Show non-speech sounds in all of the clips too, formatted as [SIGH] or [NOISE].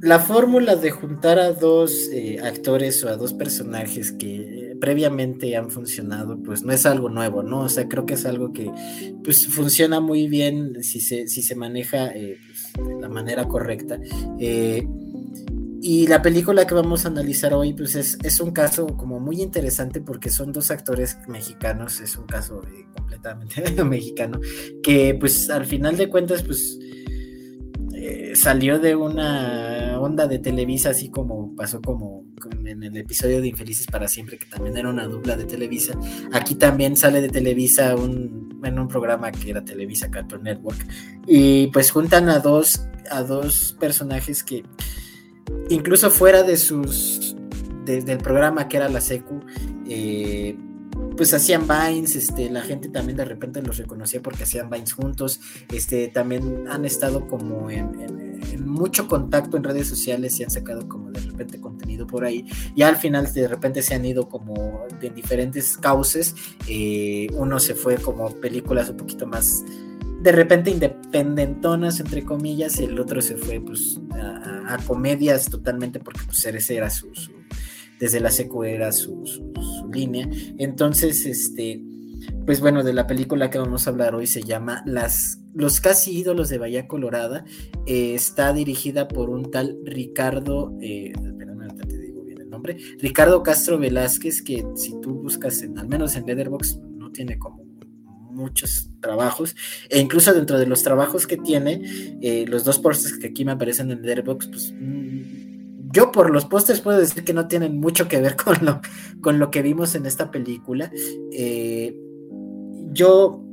la fórmula de juntar a dos eh, actores o a dos personajes que previamente han funcionado, pues no es algo nuevo, ¿no? O sea, creo que es algo que pues funciona muy bien si se, si se maneja eh, pues, de la manera correcta. Eh, y la película que vamos a analizar hoy, pues es, es, un caso como muy interesante porque son dos actores mexicanos, es un caso completamente [LAUGHS] mexicano, que pues al final de cuentas, pues salió de una onda de Televisa, así como pasó como en el episodio de Infelices para Siempre, que también era una dupla de Televisa. Aquí también sale de Televisa un, en un programa que era Televisa Cartoon Network. Y pues juntan a dos, a dos personajes que incluso fuera de sus del programa que era la secu, eh, pues hacían vines, este, la gente también de repente los reconocía porque hacían vines juntos, este, también han estado como en, mucho contacto en redes sociales y han sacado como de repente contenido por ahí, y al final de repente se han ido como de diferentes cauces, eh, uno se fue como películas un poquito más de repente independentonas entre comillas y el otro se fue pues a, comedias totalmente porque pues ese era su desde la secu era su, línea. Entonces, este, pues bueno, de la película que vamos a hablar hoy se llama Las, Los casi ídolos de Bahía Colorada. Eh, está dirigida por un tal Ricardo, eh, te digo bien el nombre, Ricardo Castro Velázquez, que si tú buscas en, al menos en Letterboxd, no tiene como muchos trabajos, e incluso dentro de los trabajos que tiene, eh, los dos postes que aquí me aparecen en Letterboxd, pues yo por los pósters puedo decir que no tienen mucho que ver [LAUGHS] con lo, con lo que vimos en esta película. Eh, yo,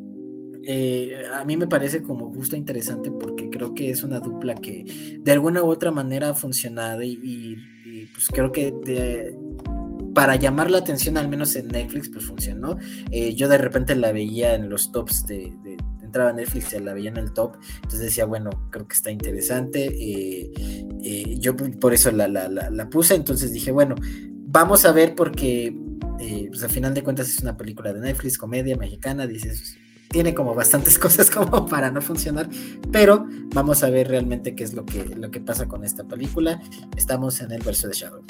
eh, a mí me parece como justo interesante porque creo que es una dupla que de alguna u otra manera ha funcionado y, pues creo que para llamar la atención, al menos en Netflix, pues funcionó. Eh, yo de repente la veía en los tops de entraba Netflix y la veía en el top, entonces decía, bueno, creo que está interesante, eh, eh, yo por eso la, puse, entonces dije, bueno, vamos a ver porque, eh, pues al final de cuentas es una película de Netflix, comedia mexicana, dices, tiene como bastantes [LAUGHS] cosas como para no funcionar, pero vamos a ver realmente qué es lo que, lo que pasa con esta película. Estamos en el verso de Shadow.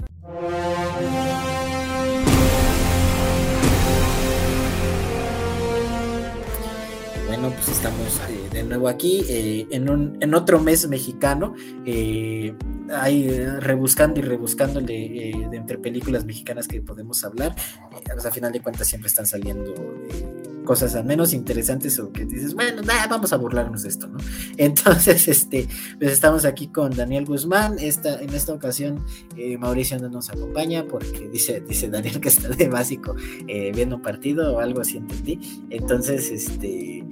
Bueno, pues estamos eh, de nuevo aquí eh, en, un, en otro mes mexicano, eh, ahí rebuscando y rebuscándole de entre películas mexicanas que podemos hablar. Pues, a final de cuentas siempre están saliendo cosas al menos interesantes o que dices, bueno, vamos a burlarnos de esto, ¿no? [LAUGHS] Entonces, este, pues estamos aquí con Daniel Guzmán. Esta, en esta ocasión, Mauricio no nos acompaña porque dice, dice Daniel que está de básico viendo un partido o algo así entendí. Entonces, este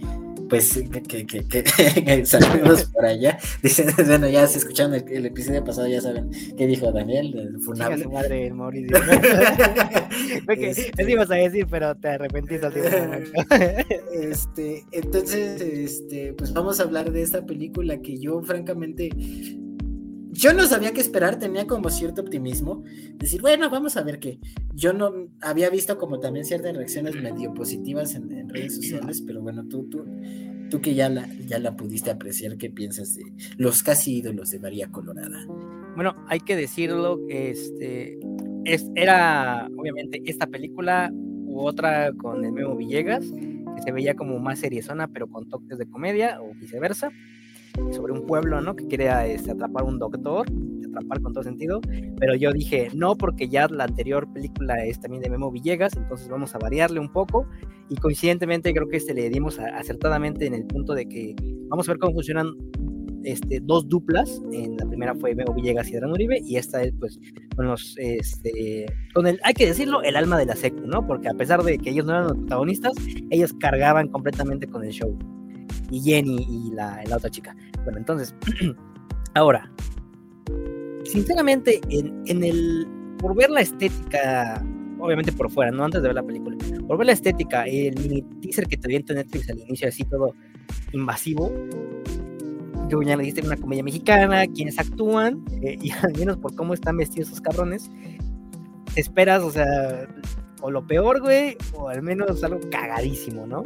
pues que, que, que, [LAUGHS] saludos [LAUGHS] por allá. Dicen, [LAUGHS] bueno, ya se escucharon el, episodio pasado, ya saben qué dijo Daniel, el funable. madre el Mauricio. Eso ibas a decir, pero te arrepentiste al este, entonces, este, pues vamos a hablar de esta película que yo francamente yo no sabía qué esperar, tenía como cierto optimismo, decir, bueno, vamos a ver qué. Yo no había visto como también ciertas reacciones medio positivas en, redes sociales, pero bueno, tú, tú, tú que ya la, ya la pudiste apreciar, ¿qué piensas de los casi ídolos de María Colorada? Bueno, hay que decirlo, este, es, era obviamente esta película u otra con el Memo Villegas, que se veía como más seriezona, pero con toques de comedia o viceversa sobre un pueblo, ¿no? Que quiere este, atrapar un doctor, atrapar con todo sentido, pero yo dije, no, porque ya la anterior película es también de Memo Villegas, entonces vamos a variarle un poco, y coincidentemente creo que este le dimos acertadamente en el punto de que vamos a ver cómo funcionan este, dos duplas, en la primera fue Memo Villegas y Adrián Uribe, y esta es pues con los, este, con el, hay que decirlo, el alma de la secu, ¿no? Porque a pesar de que ellos no eran los protagonistas, ellos cargaban completamente con el show y Jenny y la, la otra chica. Bueno, entonces, [CLEARS THROAT] ahora, sinceramente, en, en, el, por ver la estética, obviamente por fuera, no antes de ver la película, por ver la estética, el mini teaser que te viento en Netflix al inicio, así todo invasivo, yo ya le diste una comedia mexicana, quienes actúan, eh, [LAUGHS] y al menos por cómo están vestidos esos cabrones, esperas, o sea, o lo peor, güey, o al menos algo cagadísimo, ¿no?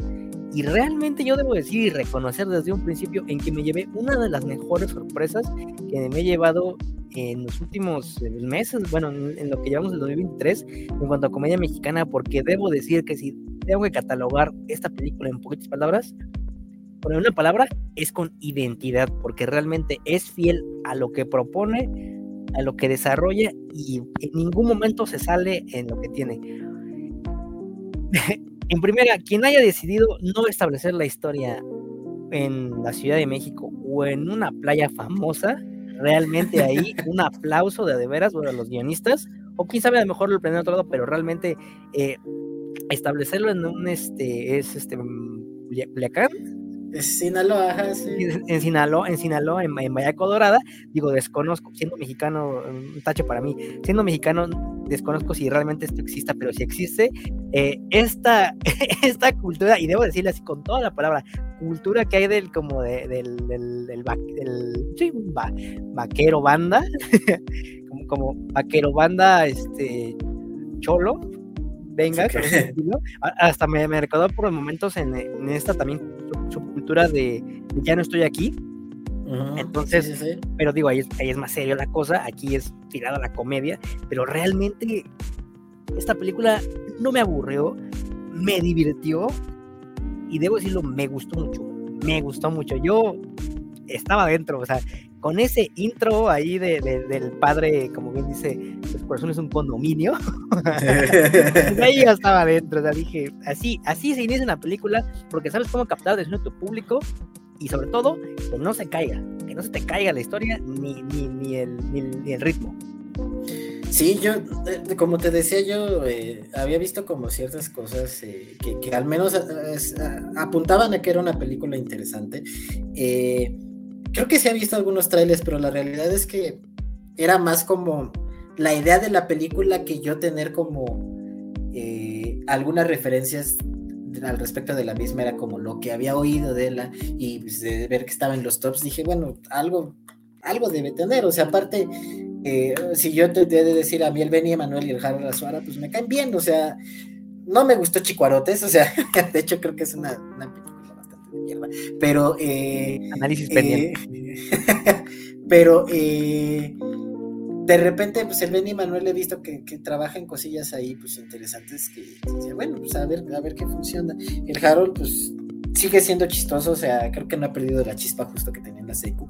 Y realmente yo debo decir y reconocer desde un principio en que me llevé una de las mejores sorpresas que me he llevado en los últimos eh, meses, bueno, en, lo que llevamos del 2023, en cuanto a comedia mexicana, porque debo decir que si tengo que catalogar esta película en poquitas palabras, con una palabra, es con identidad, porque realmente es fiel a lo que propone, a lo que desarrolla y en ningún momento se sale en lo que tiene. [LAUGHS] en primera, quien haya decidido no establecer la historia en la Ciudad de México o en una playa famosa, realmente ahí [LAUGHS] un aplauso de de veras a los guionistas, o quién sabe, a lo mejor lo planean otro lado, pero realmente eh, establecerlo en un este es este Culiacán Sinaloa, En Sinaloa, en Sinaloa, en, en Dorada, digo, desconozco, siendo mexicano, un tache para mí, siendo mexicano, desconozco si realmente esto exista, pero si existe, eh, esta, [LAUGHS] esta cultura, y debo decirle así con toda la palabra, cultura que hay del como de, del, del, del, sí, vaquero banda, [LAUGHS] como, como vaquero banda, este, cholo, venga, hasta me, me recordó por momentos en, en esta también su, cultura de, ya no estoy aquí. Entonces, pero digo, ahí es, ahí es más serio la cosa, aquí es tirada la comedia, pero realmente esta película no me aburrió, me divirtió y debo decirlo, me gustó mucho, me gustó mucho. Yo estaba dentro, o sea, con ese intro ahí de, del padre, como bien dice, el corazón es un condominio, [LAUGHS] ahí ya estaba dentro, o sea, dije, así, así se inicia una película, porque sabes cómo captar la atención de tu público, y sobre todo, que no se caiga, que no se te caiga la historia, ni, ni, ni, el, ni, el ritmo. Sí, yo, como te decía, yo eh, había visto como ciertas cosas eh, que, al menos eh, apuntaban a que era una película interesante. Eh, creo que se ha visto algunos trailers, pero la realidad es que era más como la idea de la película que yo tener como eh, algunas referencias al respecto de la misma era como lo que había oído de la y pues, de ver que estaba en los tops dije bueno algo algo debe tener o sea aparte eh, si yo te he de decir a mí el Benny Emanuel y el Harold Azuara pues me caen bien o sea no me gustó Chicuarotes o sea [LAUGHS] de hecho creo que es una, una pero. Eh, Análisis pendiente. Eh, [LAUGHS] pero. Eh, de repente, pues el Benny Manuel he visto que, trabaja en cosillas ahí, pues interesantes, que, bueno, pues a ver, a ver qué funciona. El Harold, pues sigue siendo chistoso, o sea, creo que no ha perdido la chispa justo que tenía en la secu.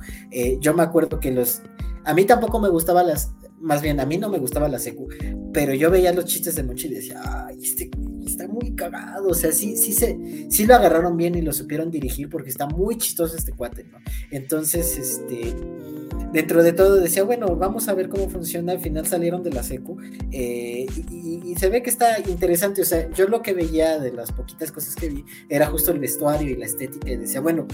yo me acuerdo que los, a mí tampoco me gustaba las, más bien a mí no me gustaba la secu, pero yo veía los chistes de Mochi y decía, ay, este está muy cagado, o sea, sí, sí, se, sí lo agarraron bien y lo supieron dirigir porque está muy chistoso este cuate, ¿no? Entonces, este, dentro de todo decía, bueno, vamos a ver cómo funciona, al final salieron de la secu eh, y, se ve que está interesante, o sea, yo lo que veía de las poquitas cosas que vi era justo el vestuario y la estética y decía, bueno,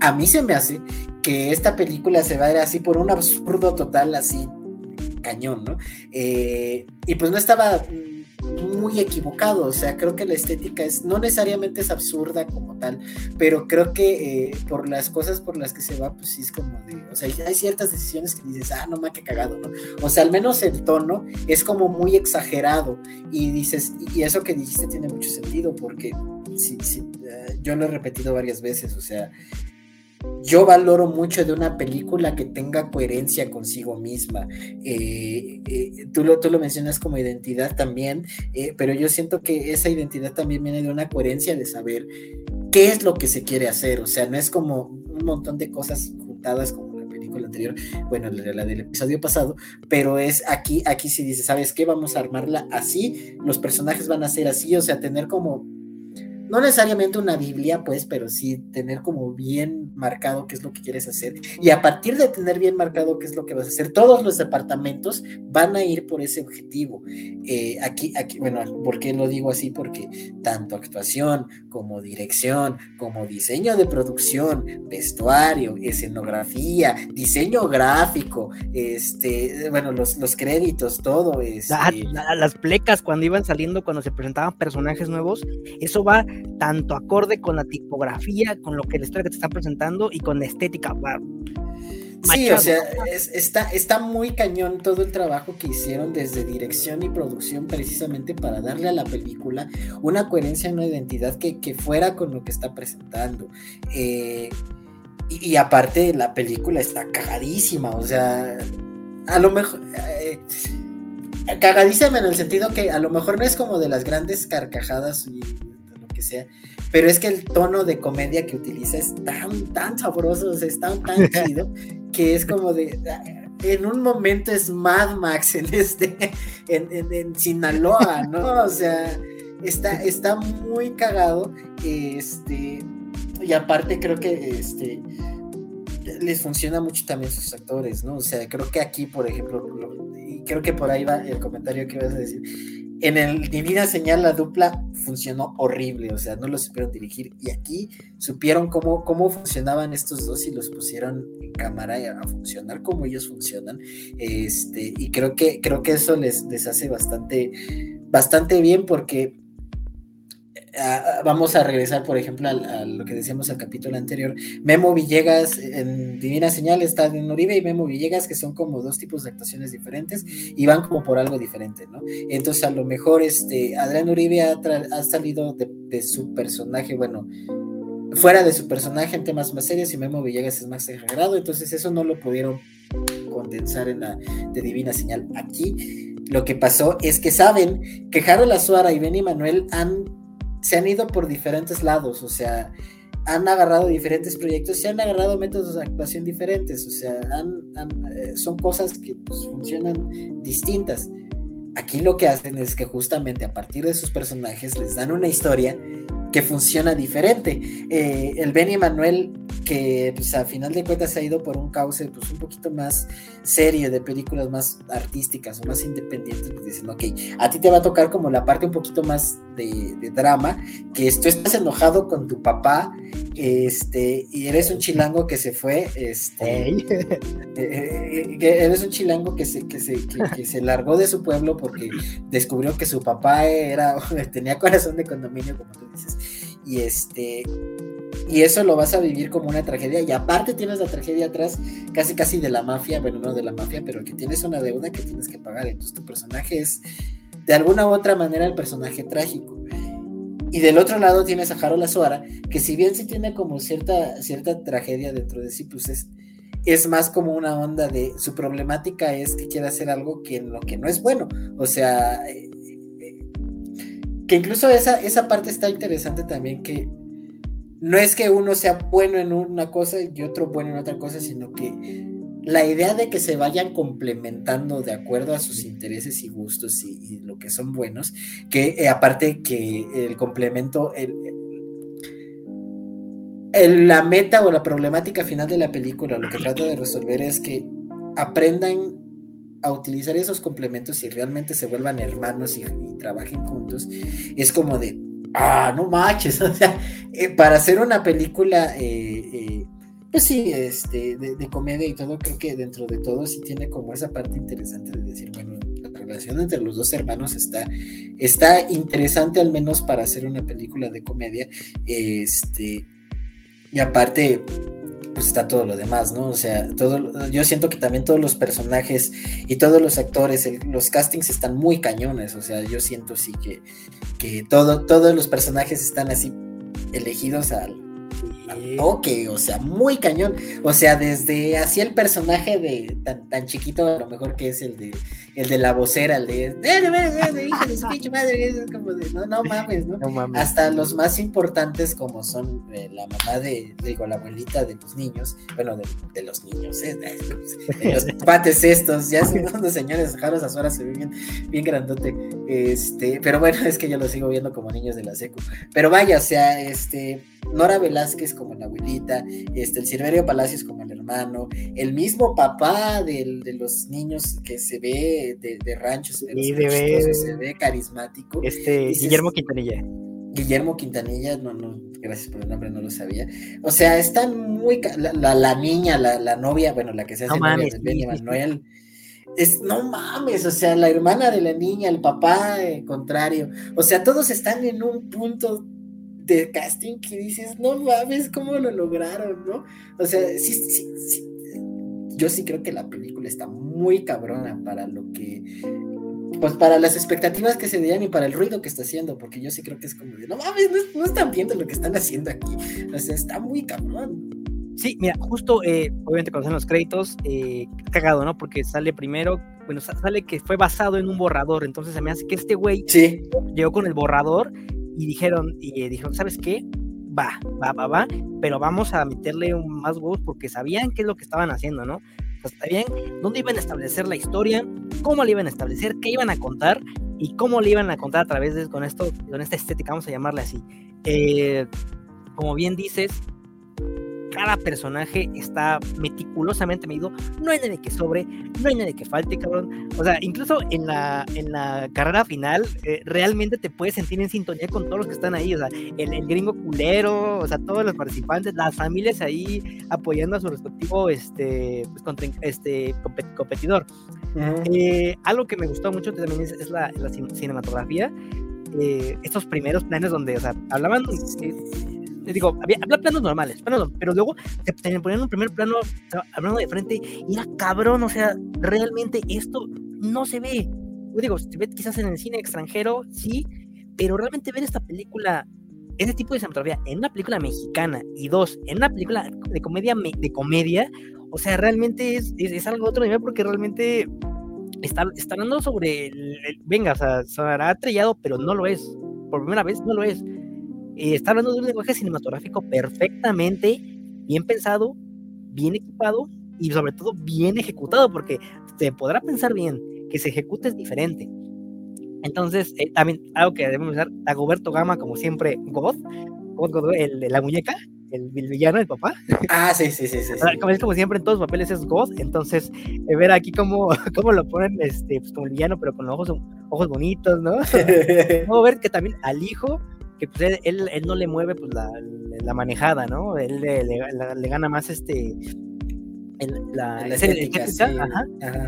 a mí se me hace que esta película se va a ir así por un absurdo total, así cañón, ¿no? Eh, y pues no estaba muy equivocado, o sea, creo que la estética es, no necesariamente es absurda como tal, pero creo que eh, por las cosas por las que se va, pues sí es como de, o sea, hay ciertas decisiones que dices, ah, no me que cagado, ¿no? O sea, al menos el tono es como muy exagerado y dices, y eso que dijiste tiene mucho sentido porque sí, sí, eh, yo lo he repetido varias veces, o sea, yo valoro mucho de una película que tenga coherencia consigo misma. Eh, eh, tú, lo, tú lo mencionas como identidad también, eh, pero yo siento que esa identidad también viene de una coherencia de saber qué es lo que se quiere hacer. O sea, no es como un montón de cosas juntadas como la película anterior, bueno, la, del episodio pasado, pero es aquí, aquí sí dice, ¿sabes qué? Vamos a armarla así, los personajes van a ser así, o sea, tener como no necesariamente una Biblia, pues, pero sí tener como bien marcado qué es lo que quieres hacer. Y a partir de tener bien marcado qué es lo que vas a hacer, todos los departamentos van a ir por ese objetivo. Eh, aquí, aquí, bueno, ¿por qué lo digo así? Porque tanto actuación como dirección, como diseño de producción, vestuario, escenografía, diseño gráfico, este, bueno, los, los créditos, todo. Este... las plecas cuando iban saliendo, cuando se presentaban personajes nuevos, eso va tanto acorde con la tipografía, con lo que la historia que te está presentando y con la estética. Sí, o sea, está, está muy cañón todo el trabajo que hicieron desde dirección y producción precisamente para darle a la película una coherencia, una identidad que, fuera con lo que está presentando. Eh, y, y, aparte la película está cagadísima, o sea, a lo mejor... Eh, cagadísima en el sentido que a lo mejor no es como de las grandes carcajadas y que sea, pero es que el tono de comedia que utiliza es tan, tan sabroso, es tan, tan [LAUGHS] chido, que es como de, en un momento es Mad Max en este, en, Sinaloa, ¿no? O sea, está, está muy cagado, este, y aparte creo que, este, les funciona mucho también sus actores, ¿no? O sea, creo que aquí, por ejemplo, y creo que por ahí va el comentario que vas a decir. En el Divina Señal la dupla funcionó horrible, o sea, no lo supieron dirigir. Y aquí supieron cómo, cómo funcionaban estos dos y los pusieron en cámara a, funcionar como ellos funcionan. Este, y creo que, creo que eso les, les hace bastante, bastante bien porque vamos a regresar, por ejemplo, a, lo que decíamos al capítulo anterior. Memo Villegas en Divina Señal está en Uribe y Memo Villegas, que son como dos tipos de actuaciones diferentes y van como por algo diferente, ¿no? Entonces, a lo mejor este Adrián Uribe ha, salido de, su personaje, bueno, fuera de su personaje en temas más serios y Memo Villegas es más exagerado, entonces eso no lo pudieron condensar en la de Divina Señal. Aquí lo que pasó es que saben que Harold Azuara y Benny Manuel han se han ido por diferentes lados, o sea, han agarrado diferentes proyectos, se han agarrado métodos de actuación diferentes, o sea, eh, son cosas que pues, funcionan distintas. Aquí lo que hacen es que justamente a partir de sus personajes les dan una historia que funciona diferente. Eh, el Benny Manuel, que pues a final de cuentas se ha ido por un cauce pues un poquito más serio, de películas más artísticas o más independientes, pues dicen, ok, a ti te va a tocar como la parte un poquito más de, drama, que tú estás enojado con tu papá, este, y eres un chilango que se fue, este, eh, eh, eres un chilango que se, que se, que se largó de su pueblo porque descubrió que su papá era, [LAUGHS] tenía corazón de condominio, como tú dices y este y eso lo vas a vivir como una tragedia y aparte tienes la tragedia atrás casi casi de la mafia, bueno, no de la mafia, pero que tienes una deuda que tienes que pagar, entonces tu personaje es de alguna u otra manera el personaje trágico. Y del otro lado tienes a Harold Azuara, que si bien sí tiene como cierta, cierta tragedia dentro de sí, pues es, es más como una onda de su problemática es que quiere hacer algo que en lo que no es bueno. O sea, que incluso esa, esa parte está interesante también, que no es que uno sea bueno en una cosa y otro bueno en otra cosa, sino que la idea de que se vayan complementando de acuerdo a sus intereses y gustos y, lo que son buenos, que eh, aparte que el complemento, la meta o la problemática final de la película, lo que trata de resolver es que aprendan a utilizar esos complementos y realmente se vuelvan hermanos y, trabajen juntos, es como de, ah, no manches, [LAUGHS] o sea, eh, para hacer una película, eh, pues sí, este, de, comedia y todo, creo que dentro de todo sí tiene como esa parte interesante de decir, bueno, la relación entre los dos hermanos está, está interesante al menos para hacer una película de comedia, este, y aparte, pues está todo lo demás, ¿no? O sea, todo, yo siento que también todos los personajes y todos los actores, los castings están muy cañones, o sea, yo siento sí que, que todo, todos los personajes están así elegidos al, Ok, o sea, muy cañón. O sea, desde así el personaje de tan, tan chiquito, a lo mejor que es el de el de la vocera, el de, no, no mames, ¿no? Hasta los más importantes como son eh, la mamá de, digo, la abuelita de los niños, bueno, de, los niños, ¿eh? de los [LAUGHS] pates estos, ya son unos señores, Jaros Azuara se ve bien, bien grandote, este, pero bueno, es que yo lo sigo viendo como niños de la secu, pero vaya, o sea, este, Nora Velázquez como la abuelita, este, el Silverio Palacios como el hermano, el mismo papá de los niños que se ve de, de ranchos, se ve carismático. Este, Guillermo Quintanilla. Guillermo Quintanilla, no, no, gracias por el nombre, no lo sabía. O sea, están muy. La, la, niña, la, novia, bueno, la que se hace novia de Benny Manuel. Es, no mames, o sea, la hermana de la niña, el papá eh, contrario. O sea, todos están en un punto de casting que dices, no mames, cómo lo lograron, ¿no? O sea, sí, sí, sí, yo sí creo que la película está muy cabrona para lo que, pues para las expectativas que se dieron y para el ruido que está haciendo, porque yo sí creo que es como de, no mames, no, están viendo lo que están haciendo aquí, o sea, está muy cabrón. Sí, mira, justo, eh, obviamente cuando los créditos, eh, cagado, ¿no? Porque sale primero, bueno, sale que fue basado en un borrador, entonces se me hace que este güey sí. llegó con el borrador y dijeron, y dijeron, ¿sabes qué? Va, va, va, va, pero vamos a meterle más huevos porque sabían qué es lo que estaban haciendo, ¿no? O sea, sabían dónde iban a establecer la historia, cómo la iban a establecer, qué iban a contar y cómo le iban a contar a través de con esto, con esta estética, vamos a llamarle así. Eh, como bien dices, cada personaje está meticulosamente medido, no hay nadie que sobre, no hay nadie que falte, cabrón. O sea, incluso en la, en la carrera final, eh, realmente te puedes sentir en sintonía con todos los que están ahí, o sea, el, gringo culero, o sea, todos los participantes, las familias ahí apoyando a su respectivo este, pues, contra, este competidor. Eh, algo que me gustó mucho también es, la, cinematografía. Eh, estos primeros planes donde, o sea, hablaban, te digo, había, planos normales, pero luego te, ponían un primer plano hablando de frente y era cabrón, o sea, realmente esto no se ve. Yo digo, se ve quizás en el cine extranjero, sí, pero realmente ver esta película, ese tipo de cinematografía en una película mexicana y dos, en una película de comedia, de comedia, o sea, realmente es, es, algo otro nivel porque realmente está, está hablando sobre, el, venga, o sea, será trillado, pero no lo es. Por primera vez no lo es. Eh, está hablando de un lenguaje cinematográfico perfectamente bien pensado, bien equipado y sobre todo bien ejecutado, porque se podrá pensar bien que se ejecute es diferente. Entonces, eh, también algo que debemos usar, Dagoberto Gama, como siempre, God, God, el de la muñeca, el, villano, el papá. Ah, sí, sí, sí. sí, Como, como, siempre en todos los papeles es God, entonces eh, ver aquí cómo, [LAUGHS] cómo lo ponen este, pues, como el villano, pero con ojos, ojos bonitos, ¿no? [LAUGHS] Puedo ver que también al hijo que pues él, él, no le mueve pues la, la manejada, ¿no? Él le, le, gana más este la, la estética,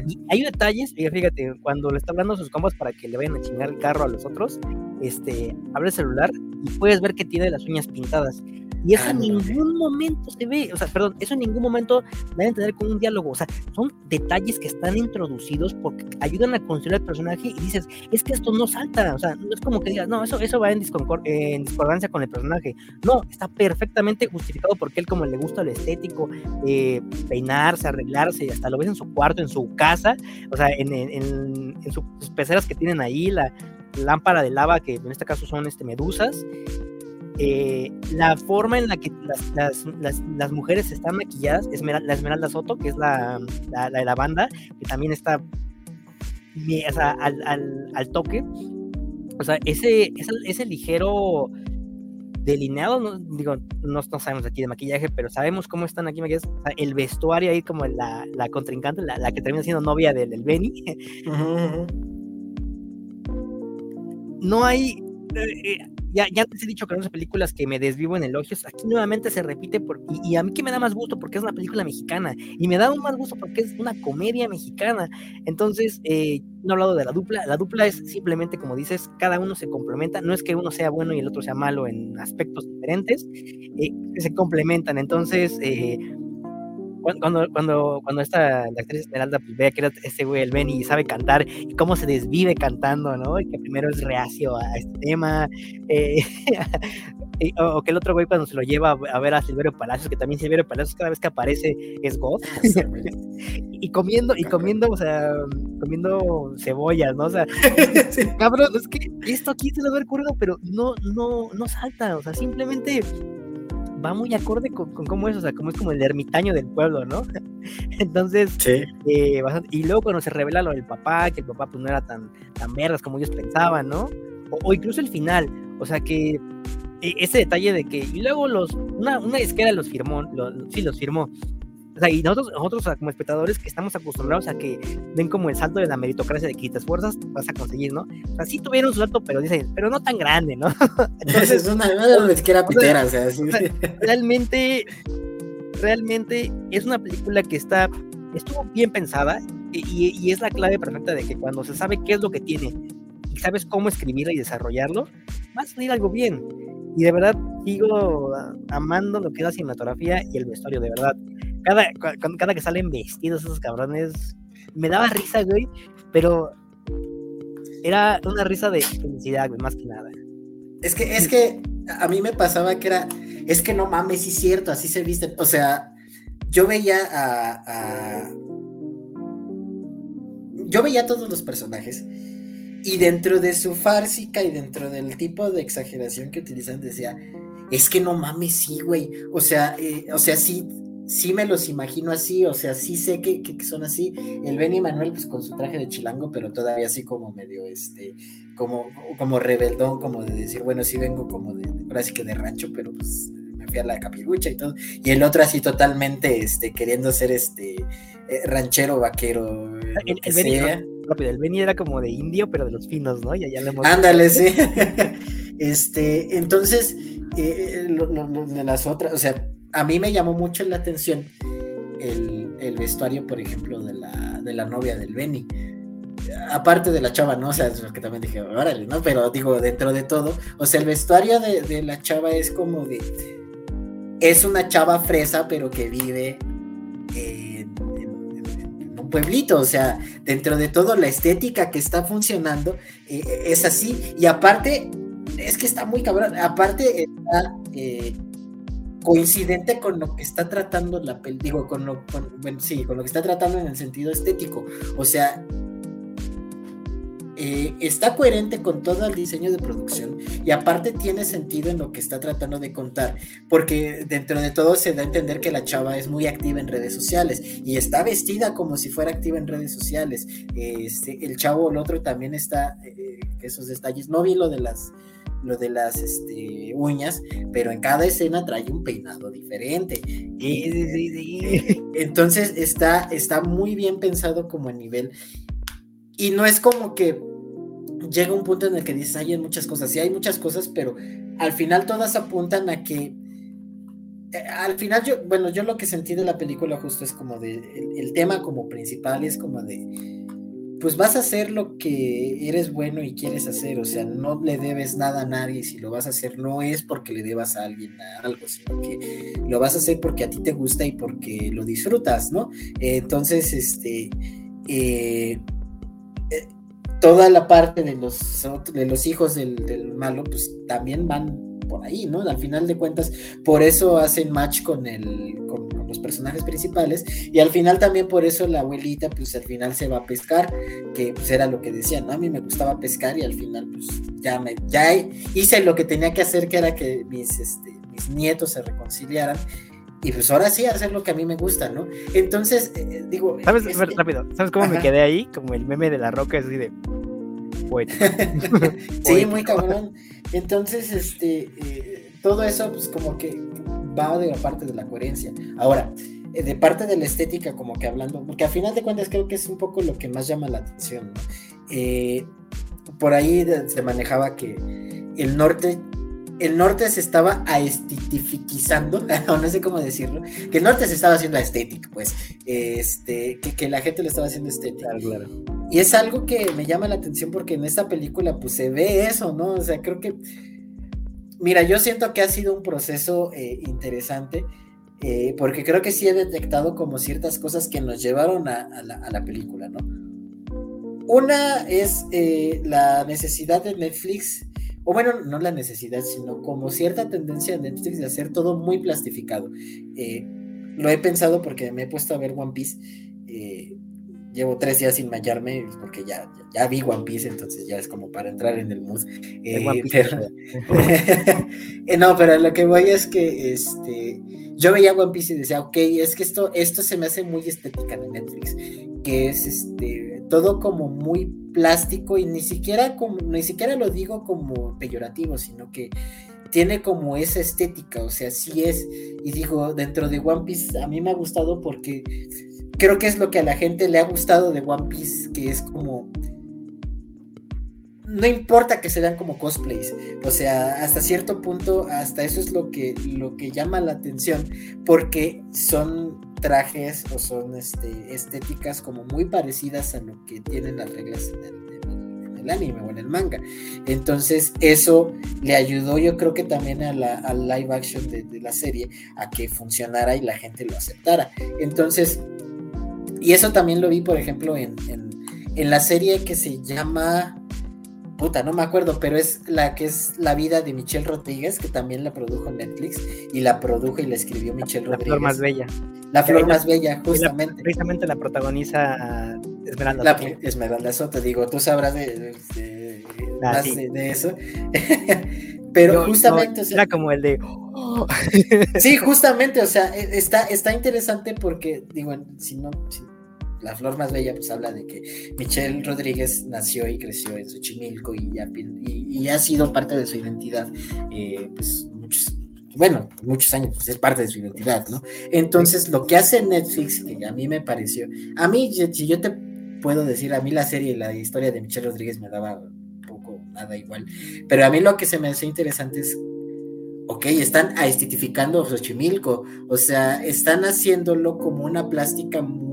Y hay detalles, fíjate, cuando le está hablando sus compas para que le vayan a chingar el carro a los otros, este, abre el celular y puedes ver que tiene las uñas pintadas. Y eso en ningún momento se ve, o sea, perdón, eso en ningún momento da a entender con un diálogo, o sea, son detalles que están introducidos porque ayudan a construir el personaje y dices, es que esto no salta, o sea, no es como que digas, no, eso, eso va en, discordancia con el personaje, no, está perfectamente justificado porque él como le gusta lo estético, eh, peinarse, arreglarse, hasta lo ves en su cuarto, en su casa, o sea, en, en, en sus peceras que tienen ahí, la lámpara de lava que en este caso son este, medusas, eh, la forma en la que las, las, las, mujeres están maquilladas, Esmeralda, la Esmeralda Soto, que es la, la, de la banda, que también está o sea, al, al, al, toque. O sea, ese, ese, ese ligero delineado, no, digo, no, no, sabemos aquí de maquillaje, pero sabemos cómo están aquí maquillados. el vestuario ahí, como la, la contrincante, la, la, que termina siendo novia del, del Benny. No hay. Eh, ya, ya antes he dicho que otras películas que me desvivo en elogios, aquí nuevamente se repite por, y, a mí que me da más gusto porque es una película mexicana y me da aún más gusto porque es una comedia mexicana. Entonces, eh, no he hablado de la dupla, la dupla es simplemente como dices, cada uno se complementa, no es que uno sea bueno y el otro sea malo en aspectos diferentes, eh, se complementan. Entonces, eh, cuando, cuando, cuando esta la actriz Esmeralda pues, ve que era este güey, el Benny, y sabe cantar, y cómo se desvive cantando, ¿no? Y que primero es reacio a este tema, eh, [LAUGHS] o, que el otro güey cuando se lo lleva a ver a Silverio Palacios, que también Silverio Palacios cada vez que aparece es God, [LAUGHS] [LAUGHS] y comiendo, y comiendo, o sea, comiendo cebollas, ¿no? O sea, cabrón, es que esto aquí se lo ha ocurrido, pero no, no, no salta, o sea, simplemente va muy acorde con, cómo es, o sea, cómo es como el ermitaño del pueblo, ¿no? [LAUGHS] Entonces, sí. eh, y luego cuando se revela lo del papá, que el papá pues no era tan, tan vergas como ellos pensaban, ¿no? O, incluso el final, o sea que e, ese detalle de que, y luego los, una, una disquera los firmó, sí, los firmó, o sea, y nosotros, nosotros como espectadores que estamos acostumbrados a que ven como el salto de la meritocracia de que te esfuerzas, vas a conseguir, ¿no? O sea, sí tuvieron su salto, pero dicen, pero no tan grande, ¿no? [LAUGHS] Entonces, es una, una pitera, o sea, sí. realmente, realmente es una película que está, estuvo bien pensada y, y es la clave perfecta de que cuando se sabe qué es lo que tiene y sabes cómo escribirla y desarrollarlo, va a salir algo bien. Y de verdad sigo amando lo que es la cinematografía y el vestuario, de verdad cada, cada que salen vestidos esos cabrones, me daba risa, güey, pero era una risa de felicidad, güey, más que nada. Es que, es que a mí me pasaba que era, es que no mames, sí cierto, así se viste, o sea, yo veía a, Yo veía a todos los personajes y dentro de su fársica y dentro del tipo de exageración que utilizan decía, es que no mames, sí, güey. O sea, eh, o sea, sí, sí me los imagino así, o sea, sí sé que, son así. El Benny Manuel, pues con su traje de chilango, pero todavía así como medio, este, como, como rebeldón, como de decir, bueno, sí vengo como de, ahora sí que de rancho, pero pues me fui a la capirucha y todo. Y el otro así totalmente, este, queriendo ser, este, eh, ranchero, vaquero, el, el Benny, el Benny era como de indio, pero de los finos, ¿no? Y allá le Ándale, sí. [LAUGHS] este, entonces, eh, de las otras, o sea, a mí me llamó mucho la atención el, vestuario, por ejemplo, de la, de la novia del Benny. Aparte de la chava, ¿no? O sea, es lo que también dije, órale, ¿no? Pero digo, dentro de todo, o sea, el vestuario de, la chava es como de. Es una chava fresa, pero que vive en, un pueblito, o sea, dentro de todo, la estética que está funcionando eh, es así. Y aparte, es que está muy cabrón. Aparte, está. Eh, coincidente con lo que está tratando la película, digo, con lo, sí, con lo que está tratando en el sentido estético. O sea, eh, está coherente con todo el diseño de producción y aparte tiene sentido en lo que está tratando de contar, porque dentro de todo se da a entender que la chava es muy activa en redes sociales y está vestida como si fuera activa en redes sociales. Este, el chavo, el otro también está, eh, esos detalles, no vi lo de las lo de las este, uñas, pero en cada escena trae un peinado diferente. [LAUGHS] Entonces está, está muy bien pensado como a nivel. Y no es como que llega un punto en el que dices, hay muchas cosas, sí hay muchas cosas, pero al final todas apuntan a que eh, al final yo, bueno, yo lo que sentí de la película justo es como de, el tema como principal es como de, pues vas a hacer lo que eres bueno y quieres hacer, o sea, no le debes nada a nadie, si lo vas a hacer no es porque le debas a alguien algo, sino que lo vas a hacer porque a ti te gusta y porque lo disfrutas, ¿no? entonces, este, eh, eh, toda la parte de los, de los hijos del, malo, pues también van por ahí, ¿no? Al final de cuentas, por eso hacen match con el, los personajes principales y al final también por eso la abuelita pues al final se va a pescar, que pues era lo que decía, ¿no? A mí me gustaba pescar y al final pues ya me ya hice lo que tenía que hacer que era que mis este, mis nietos se reconciliaran y pues ahora sí hacer lo que a mí me gusta, ¿no? Entonces, eh, digo... ¿Sabes, rápido, ¿sabes cómo me quedé ahí? Como el meme de la roca, así de... [LAUGHS] sí, muy cabrón. Entonces, este, eh, todo eso, pues como que va de la parte de la coherencia. Ahora, eh, de parte de la estética, como que hablando, porque a final de cuentas creo que es un poco lo que más llama la atención. Eh, por ahí se manejaba que el norte, el norte se estaba aestetificando, [LAUGHS] o no sé cómo decirlo, que el norte se estaba haciendo estético, pues, este, que, la gente lo estaba haciendo estético. Y es algo que me llama la atención porque en esta película, pues se ve eso, ¿no? O sea, creo que Mira, yo siento que ha sido un proceso eh, interesante, eh, porque creo que sí he detectado como ciertas cosas que nos llevaron a, la, película, ¿no? Una es eh, la necesidad de Netflix, o bueno, no la necesidad, sino como cierta tendencia de Netflix de hacer todo muy plastificado. lo he pensado porque me he puesto a ver One Piece llevo tres días sin mallarme porque ya, ya, vi One Piece, entonces ya es como para entrar en el mood. Eh, [LAUGHS] eh, no, pero lo que voy es que este, yo veía One Piece y decía, ok, es que esto, esto se me hace muy estética de Netflix, que es este, todo como muy plástico y ni siquiera, como, ni siquiera lo digo como peyorativo, sino que tiene como esa estética, o sea, sí es, y digo, dentro de One Piece a mí me ha gustado porque creo que es lo que a la gente le ha gustado de One Piece, que es como... No importa que se vean como cosplays, o sea, hasta cierto punto, hasta eso es lo que, lo que llama la atención, porque son trajes o son este, estéticas como muy parecidas a lo que tienen las reglas en el, anime o en el manga. Entonces, eso le ayudó, yo creo que también a al live action de la serie a que funcionara y la gente lo aceptara. Entonces, y eso también lo vi, por ejemplo, en, la serie que se llama puta, no me acuerdo, pero es la que es La vida de Michelle Rodríguez, que también la produjo Netflix, y la produjo y la escribió Michelle Rodríguez. La flor más bella. La flor más bella, justamente. precisamente la protagoniza Esmeralda la, Soto. Esmeralda Soto, digo, tú sabrás de, ah, más de, eso. [LAUGHS] pero justamente. era como el de. sí, [LAUGHS] justamente, o sea, e, está, está interesante porque, digo, si no. La flor más bella, pues habla de que Michelle Rodríguez nació y creció en Xochimilco y, y, ha sido parte de su identidad, eh, pues muchos, bueno, muchos años, pues es parte de su identidad, ¿no? Entonces, lo que hace Netflix, que a mí me pareció, a mí, si yo te puedo decir, a mí la serie, la historia de Michelle Rodríguez me daba un poco, nada igual, pero a mí lo que se me hace interesante es ok, están aestetificando Xochimilco, o sea, están haciéndolo como una plástica muy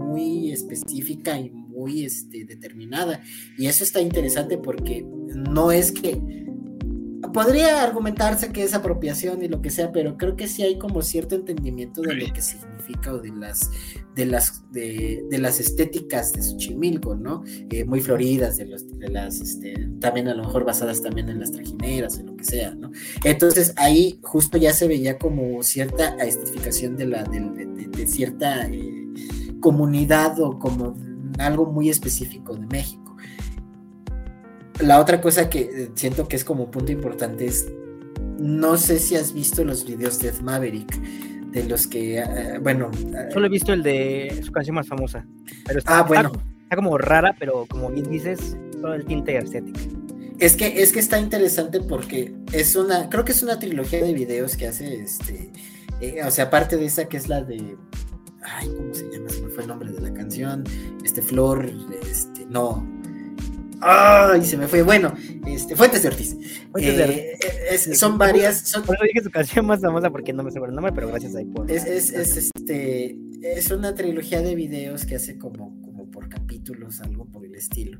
específica y muy este, determinada. Y eso está interesante porque no es que podría argumentarse que es apropiación y lo que sea, pero creo que sí hay como cierto entendimiento de lo que significa o de las de las de, las estéticas de Xochimilco, ¿no? Eh, muy floridas, de, de las este, también a lo mejor basadas también en las trajineras, en lo que sea, ¿no? Entonces ahí justo ya se veía como cierta estetificación de la de, cierta eh, comunidad o como algo muy específico de México la otra cosa que eh, siento que es como punto importante es, no sé si has visto los videos de Maverick, de los que, eh, bueno... Eh, Solo he visto el de su canción más famosa. Pero está, ah, bueno. Está, como rara, pero como bien dices, todo el tinte estético. Es que, es que está interesante porque es una, creo que es una trilogía de videos que hace, este, o sea, aparte de esa que es la de, ay, ¿cómo se llama? Se me fue el nombre de la canción, este, Flor, este, no, ¡Ay! Se me fue. Bueno, este, Fuentes de Ortiz. Fuentes de eh, Ortiz. son varias. Son... Por dije su canción más famosa porque no me sé el nombre, pero gracias ahí por. Es, es, es, este, es una trilogía de videos que hace como, como por capítulos, algo por el estilo.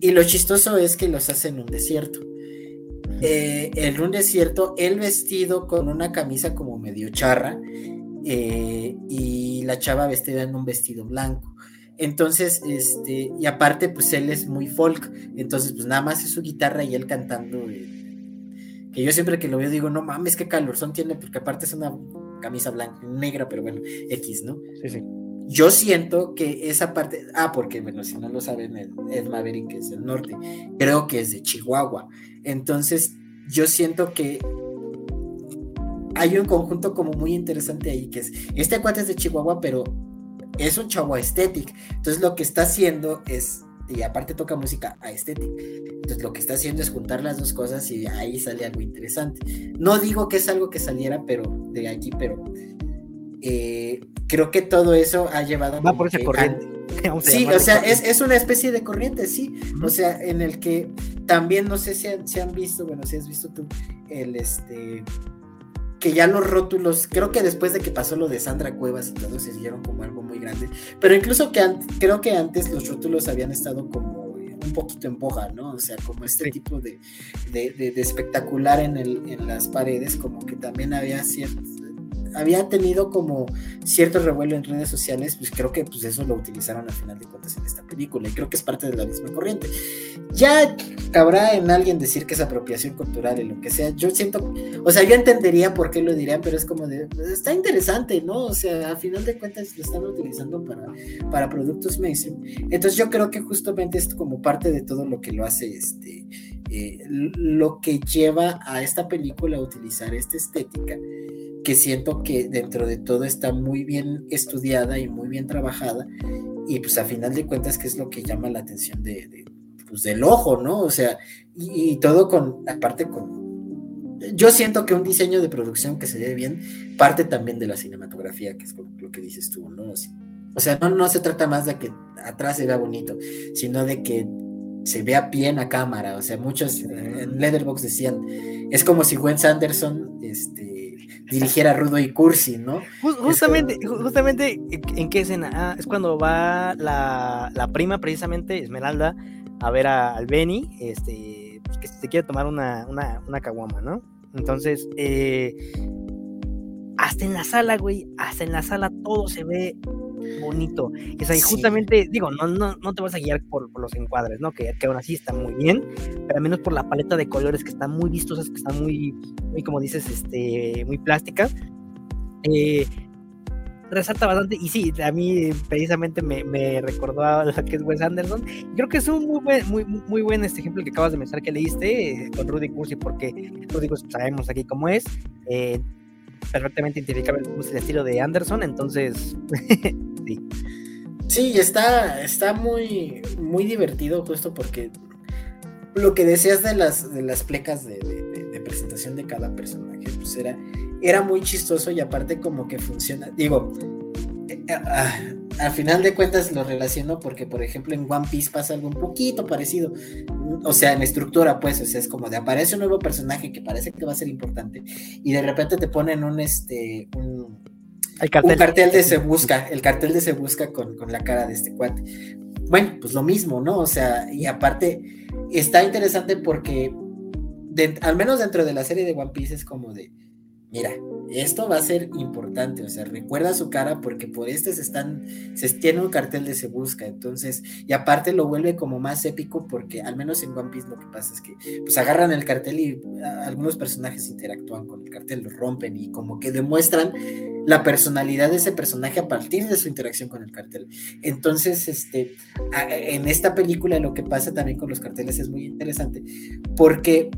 Y lo chistoso es que los hace en un desierto. Eh, en un desierto, él vestido con una camisa como medio charra eh, y la chava vestida en un vestido blanco. Entonces, este, y aparte, pues él es muy folk, entonces, pues nada más es su guitarra y él cantando. Eh, que yo siempre que lo veo digo, no mames, qué son tiene, porque aparte es una camisa blanca, negra, pero bueno, X, ¿no? Sí, sí. Yo siento que esa parte, ah, porque bueno, si no lo saben, Ed Maverick es del norte, creo que es de Chihuahua. Entonces, yo siento que hay un conjunto como muy interesante ahí, que es, este cuate es de Chihuahua, pero es un chavo estético. Entonces lo que está haciendo es, y aparte toca música a estética. Entonces lo que está haciendo es juntar las dos cosas y ahí sale algo interesante. No digo que es algo que saliera pero de aquí, pero eh, creo que todo eso ha llevado... Va por esa corriente. [LAUGHS] sí, o sea, es, una especie de corriente, sí. O sea, en el que también, no sé si han, si han visto, bueno, si has visto tú, el este que ya los rótulos, creo que después de que pasó lo de Sandra Cuevas y todo, se dieron como algo muy grande, pero incluso que creo que antes los rótulos habían estado como un poquito en boga, ¿no? O sea, como este tipo de, de, espectacular en, el, en las paredes, como que también había cierto, había tenido como cierto revuelo en redes sociales, pues creo que pues eso lo utilizaron al final de cuentas en esta película y creo que es parte de la misma corriente. Ya cabrá en alguien decir que es apropiación cultural y lo que sea, yo siento, o sea, yo entendería por qué lo dirían, pero es como de, está interesante, ¿no? O sea, al final de cuentas lo están utilizando para, para productos mainstream. Entonces yo creo que justamente es como parte de todo lo que lo hace este... Eh, lo que lleva a esta película a utilizar esta estética que siento que dentro de todo está muy bien estudiada y muy bien trabajada y pues a final de cuentas que es lo que llama la atención de, pues, del ojo, ¿no? O sea, y, todo con, aparte con, yo siento que un diseño de producción que se ve bien parte también de la cinematografía, que es lo que dices tú, ¿no? O sea, no, no se trata más de que atrás se vea bonito, sino de que se vea bien a cámara, o sea, muchos en Leatherbox decían, es como si Wes Anderson, este, dirigiera Rudo y Cursi, ¿no? justamente, justamente, ¿en qué escena? Ah, es cuando va la, prima, precisamente, Esmeralda, a ver a, al Benny, este, pues, que se quiere tomar una, una, caguama, ¿no? Entonces, eh, hasta en la sala, güey, hasta en la sala todo se ve bonito. O sea, y justamente, digo, no, no, no te vas a guiar por, los encuadres, ¿no? Que, que aún así está muy bien, pero al menos por la paleta de colores que están muy vistosas, que están muy, muy como dices, este, muy plásticas. Eh, resalta bastante. Y sí, a mí precisamente me, me recordó a lo que es Wes Anderson. Creo que es un muy buen, muy, muy buen este ejemplo que acabas de mencionar que leíste eh, con Rudy Cursi, porque Rudy Cursi sabemos aquí cómo es. Eh, perfectamente identificable el estilo de Anderson, entonces [LAUGHS] sí. Sí, está, está muy, muy divertido justo porque lo que decías de las, de las plecas de, presentación de cada personaje, pues era era muy chistoso y aparte como que funciona. Digo, eh, ah, al final de cuentas lo relaciono porque, por ejemplo, en One Piece pasa algo un poquito parecido. O sea, en estructura, pues, o sea, es como de aparece un nuevo personaje que parece que va a ser importante y de repente te ponen un, este, un, cartel. de se busca, el cartel de se busca con, la cara de este cuate. Bueno, pues lo mismo, ¿no? O sea, y aparte está interesante porque, al menos dentro de la serie de One Piece es como de mira, esto va a ser importante, o sea, recuerda su cara porque por este se están, se tiene un cartel de se busca, entonces, y aparte lo vuelve como más épico porque al menos en One Piece lo que pasa es que pues agarran el cartel y algunos personajes interactúan con el cartel, lo rompen y como que demuestran la personalidad de ese personaje a partir de su interacción con el cartel. Entonces, este, en esta película lo que pasa también con los carteles es muy interesante porque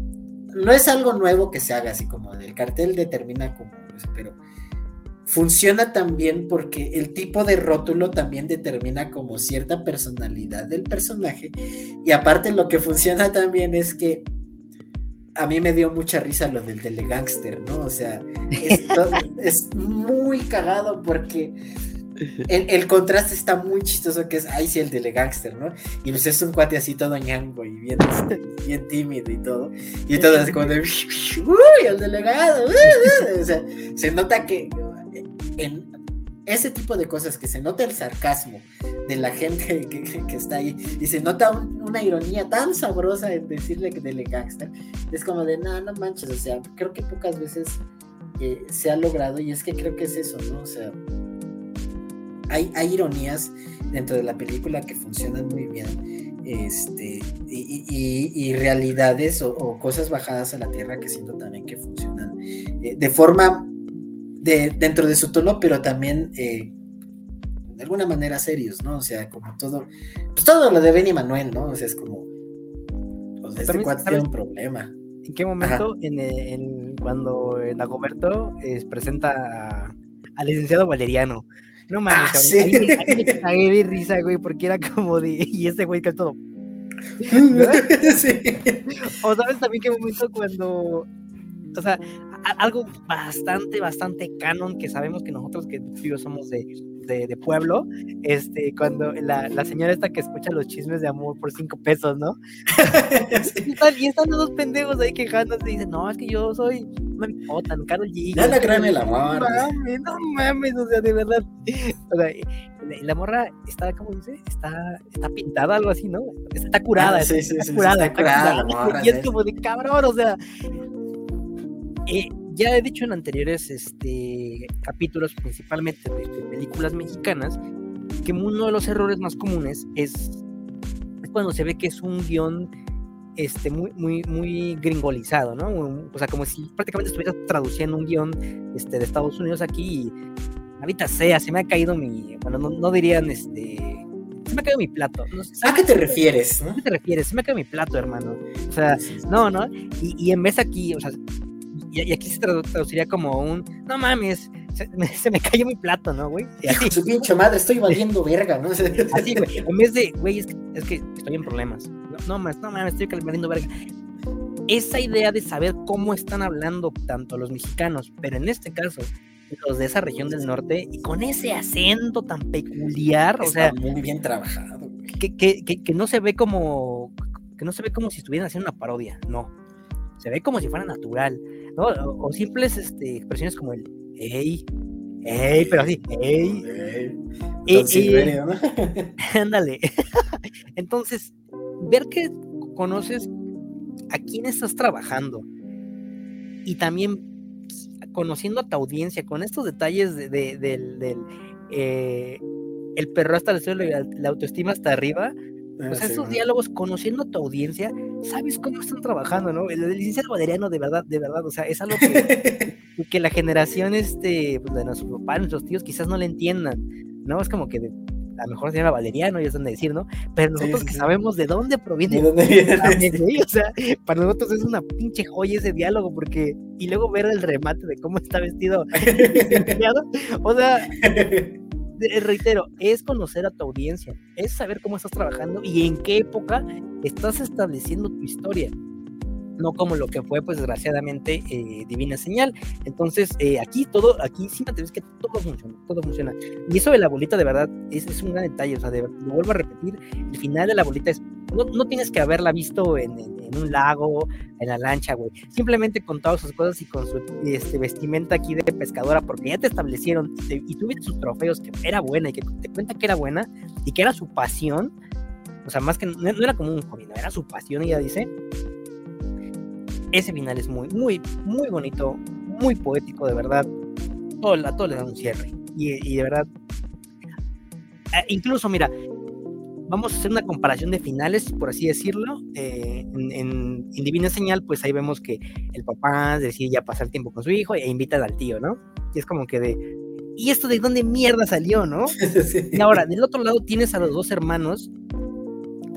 no es algo nuevo que se haga así como el cartel determina como pero funciona también porque el tipo de rótulo también determina como cierta personalidad del personaje y aparte lo que funciona [LAUGHS] también es que a mí me dio mucha risa lo del telegangster, ¿no? O sea, es [LAUGHS] muy cagado porque el, contraste está muy chistoso que es, ahí sí, el de gangster, ¿no? Y pues es un cuate así todo ñango y bien, [LAUGHS] bien tímido y todo. Y todo así como de, [LAUGHS] uy, el delegado. o sea, se nota que en ese tipo de cosas, que se nota el sarcasmo de la gente [LAUGHS] que, está ahí y se nota una ironía tan sabrosa en decirle que de gangster, es como de, no, no manches, o sea, creo que pocas veces eh, se ha logrado y es que creo que es eso, ¿no? O sea, hay, ironías dentro de la película que funcionan muy bien. Este, y, realidades o, cosas bajadas a la tierra que siento también que funcionan eh, de forma de, dentro de su tono, pero también eh, de alguna manera serios, ¿no? O sea, como todo, pues todo lo de Benny Manuel, ¿no? O sea, es como, pues este cuate tiene un problema. ¿En qué momento, en, cuando Dagoberto presenta al licenciado Valeriano? No mames, ah, sí. me cagué de risa, güey, porque era como de. Y este güey que todo. [LAUGHS] sí. O sabes también qué momento cuando. O sea, algo bastante, bastante canon que sabemos que nosotros que somos de, de, pueblo, este, cuando la, la, señora esta que escucha los chismes de amor por cinco pesos, ¿no? [LAUGHS] y, están, los dos pendejos ahí quejándose y dicen, no, es que yo soy, no me importa, Carol G. Ya la crean el amor. No mames, no mames, o sea, de verdad. O sea, la, morra está, ¿cómo dice? Está, está pintada, algo así, ¿no? Está curada, ah, sí, está, sí, curada, está, curada. Morra, [LAUGHS] y es como de cabrón, o sea. Eh, ya he dicho en anteriores este, capítulos, principalmente de, películas mexicanas, que uno de los errores más comunes es, cuando se ve que es un guion este, muy, muy, muy gringolizado, ¿no? O sea, como si prácticamente estuvieras traduciendo un guion este, de Estados Unidos aquí y ahorita sea, se me ha caído mi, bueno, no, dirían, este, se me ha caído mi plato. ¿A qué te refieres? ¿A qué te refieres? Se me ha caído mi plato, hermano. O sea, no, ¿no? Y, y en vez aquí, o sea, y, aquí se traduciría como un, no mames, se, me, cayó mi plato, ¿no, güey? Y así. Su pinche madre, estoy valiendo verga, ¿no? [LAUGHS] Así, güey, en vez de, güey, es que, es que estoy en problemas. No, no mames, no mames, estoy valiendo verga. Esa idea de saber cómo están hablando tanto los mexicanos, pero en este caso, los de esa región del norte, y con ese acento tan peculiar, o sea. Muy bien trabajado. Que, que, que, que no se ve como. Que no se ve como si estuvieran haciendo una parodia, no. Se ve como si fuera natural. O, simples este, expresiones como el ey, ey, pero así, ey. ey, [LAUGHS] Ándale. [LAUGHS] Entonces, ver que conoces a quién estás trabajando y también conociendo a tu audiencia, con estos detalles de, del, eh, el perro hasta el suelo y la, autoestima hasta arriba, pues ah, esos diálogos, conociendo a tu audiencia, sabes cómo están trabajando, ¿no? El, licenciado Valeriano, de verdad, de verdad, o sea, es algo que, [LAUGHS] que la generación este, pues, de nuestros papás, nuestros tíos, quizás no le entiendan, ¿no? Es como que a lo mejor se llama Valeriano, ya están de decir, ¿no? Pero nosotros que sabemos de dónde proviene, ¿De dónde viene? o sea, para nosotros es una pinche joya ese diálogo, porque, y luego ver el remate de cómo está vestido, [LAUGHS] o sea, reitero, es conocer a tu audiencia, es saber cómo estás trabajando y en qué época estás estableciendo tu historia no como lo que fue, pues desgraciadamente, eh, Divina Señal. Entonces, eh, aquí todo, aquí sí me que todo funciona, todo funciona. Y eso de la bolita, de verdad, es, es un gran detalle, o sea, lo vuelvo a repetir, el final de la bolita es, no, no tienes que haberla visto en, un lago, en la lancha, güey, simplemente con todas sus cosas y con su este, vestimenta aquí de pescadora, porque ya te establecieron y tuviste sus trofeos, que era buena y que te cuenta que era buena y que era su pasión, o sea, más que no, era como un hobby, era su pasión, ella dice, ese final es muy, muy, muy bonito, muy poético, de verdad. Todo, a todo le da un cierre. Y, de verdad, eh, incluso, mira, vamos a hacer una comparación de finales, por así decirlo. Eh, en, Divina Señal, pues ahí vemos que el papá decide ya pasar tiempo con su hijo e invita al tío, ¿no? Y es como que de, ¿y esto de dónde mierda salió, no? [LAUGHS] Y ahora, del otro lado tienes a los dos hermanos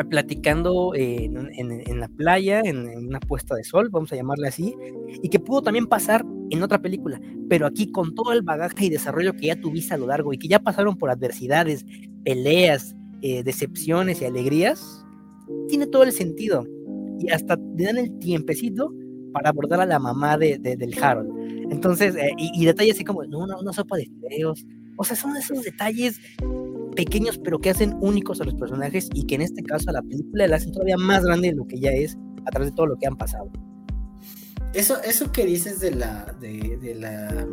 platicando en, la playa, en, una puesta de sol, vamos a llamarle así, y que pudo también pasar en otra película, pero aquí con todo el bagaje y desarrollo que ya tuviste a lo largo y que ya pasaron por adversidades, peleas, eh, decepciones y alegrías, tiene todo el sentido. Y hasta te dan el tiempecito para abordar a la mamá de, del Harold. Entonces, eh, y, detalles así como, no, no, una sopa de fideos. O sea, son esos detalles pequeños pero que hacen únicos a los personajes y que en este caso a la película la hacen todavía más grande de lo que ya es a través de todo lo que han pasado. Eso, eso que dices de la, de, la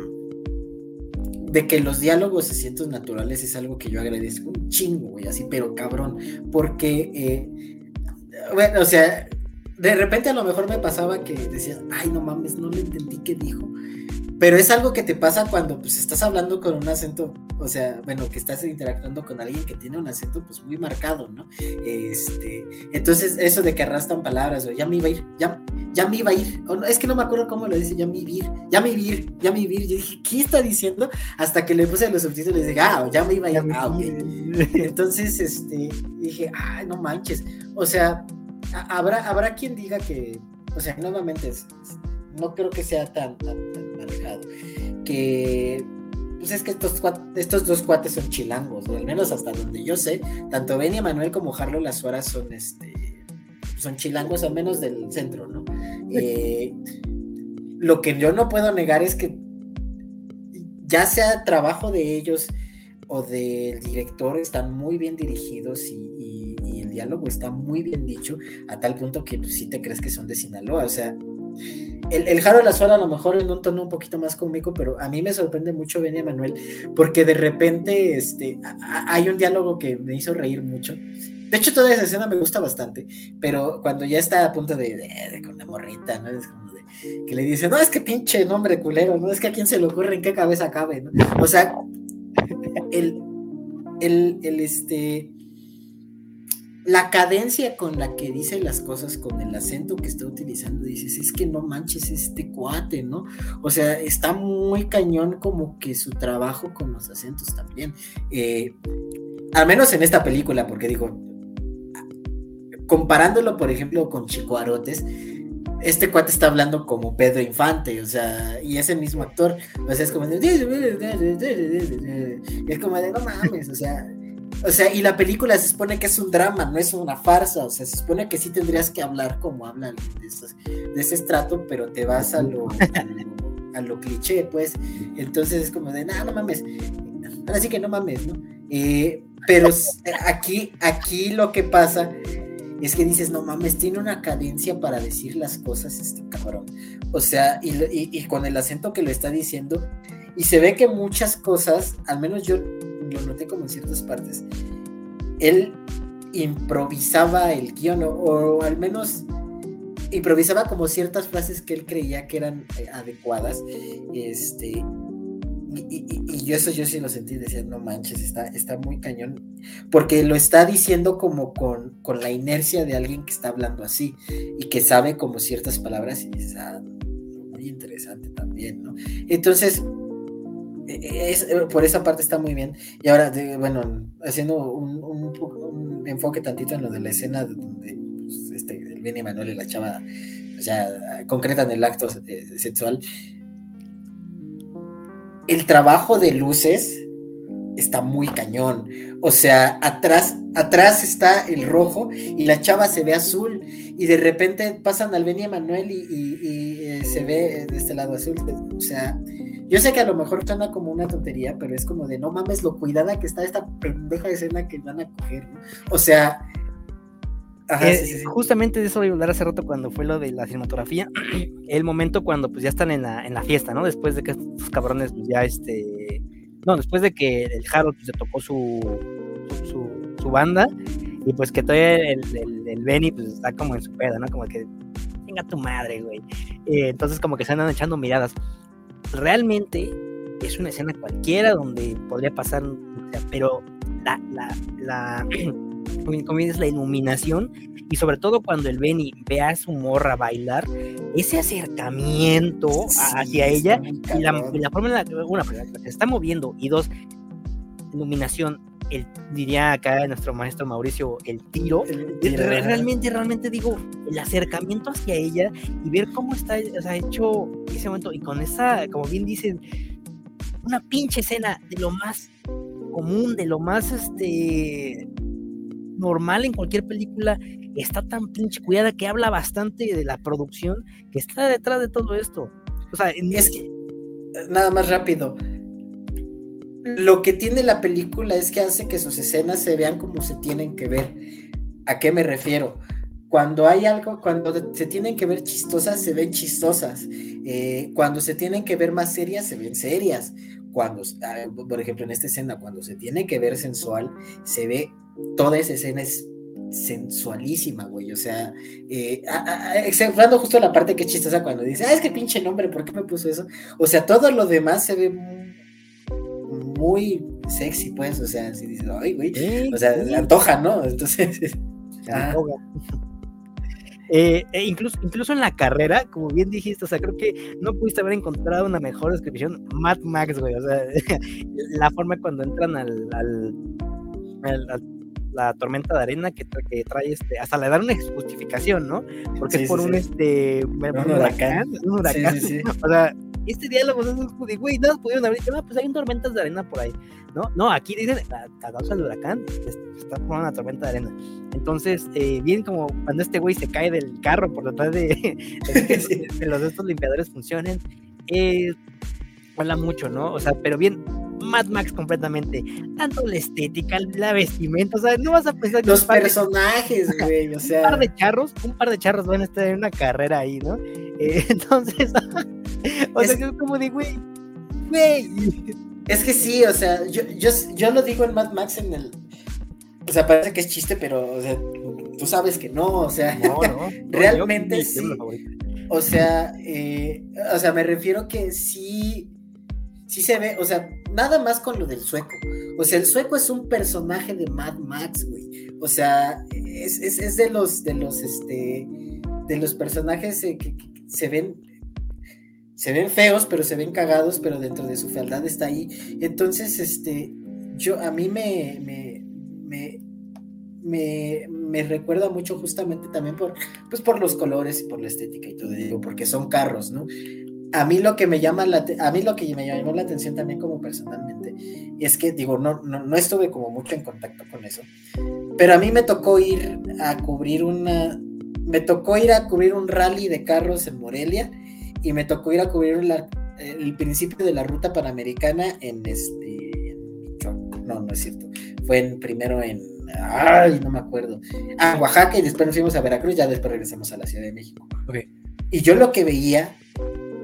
de que los diálogos se sientan naturales es algo que yo agradezco un chingo, güey, así, pero cabrón, porque, eh, bueno, o sea, de repente a lo mejor me pasaba que decía, ay, no mames, no le entendí qué dijo, pero es algo que te pasa cuando pues estás hablando con un acento, o sea, bueno, que estás interactuando con alguien que tiene un acento pues muy marcado, ¿no? Este, entonces eso de que arrastran palabras, o ya me iba a ir, ya, ya me iba a ir, o es que no me acuerdo cómo lo dice, ya me iba a ir, ya me iba a ir, ya me iba a ir, yo dije, ¿qué está diciendo? Hasta que le puse los subtítulos y dije, ah, ya me iba a ir, ah, ok. [LAUGHS] Entonces, este, dije, ay, no manches, o sea, habrá, habrá quien diga que, o sea, nuevamente no creo que sea tan, tan, tan Que pues es que estos, estos dos cuates son chilangos, al menos hasta donde yo sé, tanto Benny Manuel como Harlo Las Horas son este son chilangos al menos del centro, ¿no? Eh, lo que yo no puedo negar es que ya sea trabajo de ellos o del director están muy bien dirigidos y, el diálogo está muy bien dicho a tal punto que pues, sí te crees que son de Sinaloa, o sea, el, el Jaro la suena a lo mejor en un tono un poquito más cómico, pero a mí me sorprende mucho Benny Manuel, porque de repente este, hay un diálogo que me hizo reír mucho. De hecho, toda esa escena me gusta bastante, pero cuando ya está a punto de, con la morrita, ¿no? Es como de, que le dice, no, es que pinche nombre culero, no es que a quién se le ocurre en qué cabeza cabe, ¿no? O sea, el, el, el este, la cadencia con la que dice las cosas, con el acento que está utilizando, dices, es que no manches este cuate, ¿no? O sea, está muy cañón como que su trabajo con los acentos también. Eh, al menos en esta película, porque digo, comparándolo, por ejemplo, con Chico Arotes, este cuate está hablando como Pedro Infante, o sea, y ese mismo actor, o sea, es como de, [LAUGHS] es como de, no mames, o sea, o sea, y la película se supone que es un drama, no es una farsa. O sea, se supone que sí tendrías que hablar como hablan de, ese estrato, pero te vas a lo, a lo, cliché, pues. Entonces es como de, no, no mames. Ahora sí que no mames, ¿no? Eh, pero aquí, aquí lo que pasa es que dices, no mames, tiene una cadencia para decir las cosas este cabrón. O sea, y, y con el acento que lo está diciendo, y se ve que muchas cosas, al menos yo lo noté como en ciertas partes, él improvisaba el guion, o, al menos improvisaba como ciertas frases que él creía que eran eh, adecuadas, este, y, yo eso yo sí lo sentí, decía, no manches, está, está muy cañón, porque lo está diciendo como con, con, la inercia de alguien que está hablando así y que sabe como ciertas palabras y dices, ah, muy interesante también, ¿no? Entonces, es, eh, por esa parte está muy bien. Y ahora, bueno, haciendo un, un, enfoque tantito en lo de la escena donde pues, este, el Benny Manuel y la chava ya concretan el acto eh, sexual el trabajo de luces está muy cañón. O sea, atrás, atrás está el rojo y la chava se ve azul. Y de repente pasan al Benny Manuel y, eh, se ve de este lado azul. O sea, yo sé que a lo mejor suena como una tontería, pero es como de no mames lo cuidada que está esta pendeja escena que van a coger. O sea, eh, justamente de eso iba a hablar hace rato cuando fue lo de la cinematografía, [CLEARS THROAT] el momento cuando pues ya están en la, en la fiesta, ¿no? Después de que estos cabrones pues ya este... No, después de que el Harold pues, se tocó su, su, su, banda y pues que todavía el, el, Benny pues está como en su pedo, ¿no? Como que, venga tu madre, güey. Eh, entonces como que se andan echando miradas. Realmente es una escena cualquiera donde podría pasar, pero la, la, la [CLEARS THROAT] es la iluminación y sobre todo cuando el Benny ve a su morra bailar, ese acercamiento hacia ella y la, forma en la que una, se está moviendo y dos, iluminación, el, diría acá nuestro maestro Mauricio, el tiro, realmente, realmente digo, el acercamiento hacia ella y ver cómo está o sea, hecho ese momento y con esa, como bien dicen, una pinche escena de lo más común, de lo más este normal en cualquier película está tan pinche cuidada que habla bastante de la producción que está detrás de todo esto. O sea, es que, nada más rápido. Lo que tiene la película es que hace que sus escenas se vean como se tienen que ver. ¿A qué me refiero? Cuando hay algo, cuando se tienen que ver chistosas, se ven chistosas. Eh, cuando se tienen que ver más serias, se ven serias. Cuando, ah, por ejemplo, en esta escena, cuando se tiene que ver sensual, se ve toda esa escena es sensualísima, güey. O sea, eh, exceptuando justo la parte que es chistosa cuando dice, ah, es que pinche nombre, ¿por qué me puso eso? O sea, todo lo demás se ve muy, sexy, pues. O sea, si dices, ay, güey. o sea, le antoja, ¿no? Entonces. [LAUGHS] [LAUGHS] Eh, e incluso, incluso en la carrera, como bien dijiste, o sea, creo que no pudiste haber encontrado una mejor descripción. Mad Max, güey, o sea, [LAUGHS] la forma cuando entran al, al la tormenta de arena que, que, trae este, hasta le dan una justificación, ¿no? Porque es por un este un, huracán, un huracán. o sea, este diálogo es de güey, no pudieron haber dicho, no, pues hay tormentas de arena por ahí, ¿no? No, aquí dicen, a causa del huracán, está por una tormenta de arena. Entonces, eh, bien como cuando este güey se cae del carro por detrás de, [LAUGHS] de, de los estos limpiadores funcionen, eh, habla mucho, ¿no? O sea, pero bien, Mad Max completamente. Tanto la estética, la vestimenta, o sea, no vas a pensar que. Los personajes, güey, o sea. Un par de charros, un par de charros van a estar en una carrera ahí, ¿no? Eh, [LAUGHS] entonces, [LAUGHS] o sea, es como de, güey, güey. Es que sí, o sea, yo, yo, yo lo digo en Mad Max en el. O sea, parece que es chiste, pero, o sea, tú sabes que no, o sea, no, no, [LAUGHS] realmente sí. O sea, eh, o sea, me refiero que sí sí se ve, o sea, nada más con lo del sueco. O sea, el sueco es un personaje de Mad Max, güey. O sea, es, es, de los, de los, este, de los personajes eh, que, se ven, se ven feos, pero se ven cagados, pero dentro de su fealdad está ahí. Entonces, este, yo, a mí me, me, me, me, me recuerda mucho justamente también por, pues por los colores y por la estética y todo, digo, porque son carros, ¿no? a mí lo que me llama la, a mí lo que me llamó la atención también como personalmente es que digo no, no, estuve como mucho en contacto con eso pero a mí me tocó ir a cubrir una me tocó ir a cubrir un rally de carros en Morelia y me tocó ir a cubrir el principio de la ruta panamericana en este no no es cierto. Fue en, primero en ay no me acuerdo. Ah Oaxaca y después nos fuimos a Veracruz ya después regresamos a la Ciudad de México. Y yo lo que veía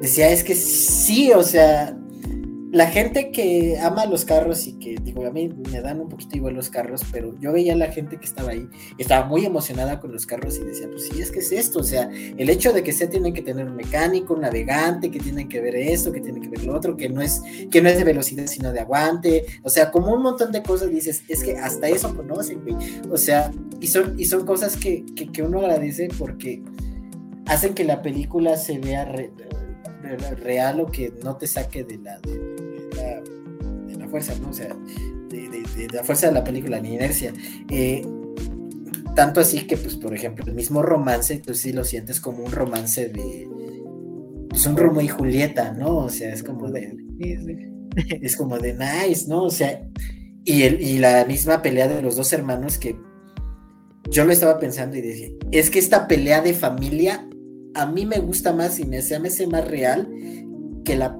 decía, es que sí, o sea, la gente que ama los carros y que, digo, a mí me dan un poquito igual los carros, pero yo veía a la gente que estaba ahí, estaba muy emocionada con los carros y decía, pues sí, es que es esto, o sea, el hecho de que se tienen que tener un mecánico, un navegante, que tienen que ver esto, que tienen que ver lo otro, que no es, que no es de velocidad, sino de aguante, o sea, como un montón de cosas dices, es que hasta eso conocen, güey, o sea, y son, y son cosas que, que, uno agradece porque hacen que la película se vea real o que no te saque de la fuerza, ¿no? O sea, de, la fuerza de la película, ni inercia. Eh, tanto así que, pues, por ejemplo, el mismo romance, tú sí lo sientes como un romance de. Pues un Romeo y Julieta, ¿no? O sea, es como de. Es como de nice, ¿no? O sea, y, el, y la misma pelea de los dos hermanos que yo lo estaba pensando y decía, es que esta pelea de familia a mí me gusta más y me, se me hace más real que la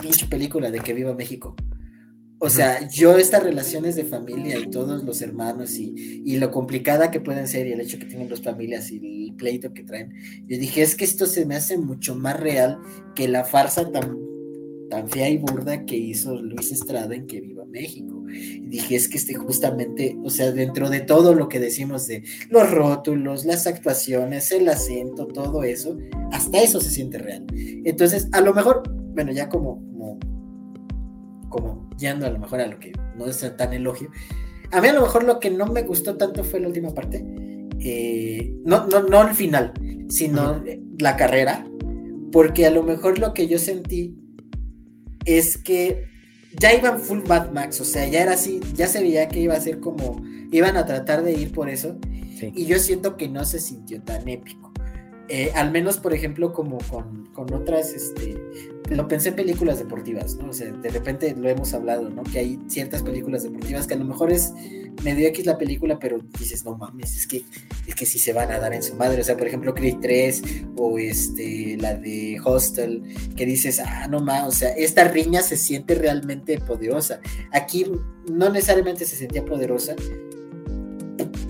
pinche película de Que Viva México. O sea, yo estas relaciones de familia y todos los hermanos y, y, lo complicada que pueden ser y el hecho que tienen dos familias y el pleito que traen, yo dije, es que esto se me hace mucho más real que la farsa tan, tan fea y burda que hizo Luis Estrada en Que Viva México. Y dije, es que este justamente, o sea, dentro de todo lo que decimos de los rótulos, las actuaciones, el acento, todo eso, hasta eso se siente real. Entonces, a lo mejor bueno, ya como, como, yendo a lo mejor a lo que no es tan elogio, a mí a lo mejor lo que no me gustó tanto fue la última parte, eh, no, no, no el final, sino la carrera, porque a lo mejor lo que yo sentí es que ya iban full Mad Max, o sea, ya era así, ya se veía que iba a ser como, iban a tratar de ir por eso, y yo siento que no se sintió tan épico. Eh, al menos, por ejemplo, como con, con otras, este, lo pensé en películas deportivas, ¿no? O sea, de repente lo hemos hablado, ¿no? Que hay ciertas películas deportivas que a lo mejor es medio X la película, pero dices, no mames, es que, es que sí se van a dar en su madre. O sea, por ejemplo, Creed 3 o este, la de Hostel, que dices, ah, no mames, o sea, esta riña se siente realmente poderosa. Aquí no necesariamente se sentía poderosa,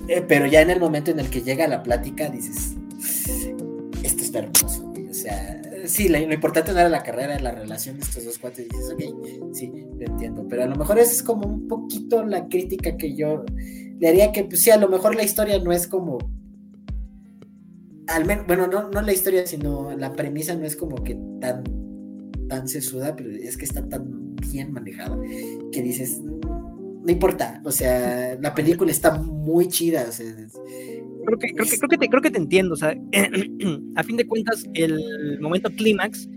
eh, pero ya en el momento en el que llega la plática dices, esto está hermoso, o sea sí, lo, importante no era la carrera, la relación de estos dos cuates. Y dices, ok, sí, lo entiendo. Pero a lo mejor es como un poquito la crítica que yo le haría que, pues sí, a lo mejor la historia no es como. Al menos, bueno, no, no la historia, sino la premisa no es como que tan, tan sesuda, pero es que está tan bien manejada que dices, no importa, o sea, la película está muy chida, o sea, creo que, creo que, creo que, te, creo que te entiendo. O sea, [CLEARS THROAT] a fin de cuentas, el momento clímax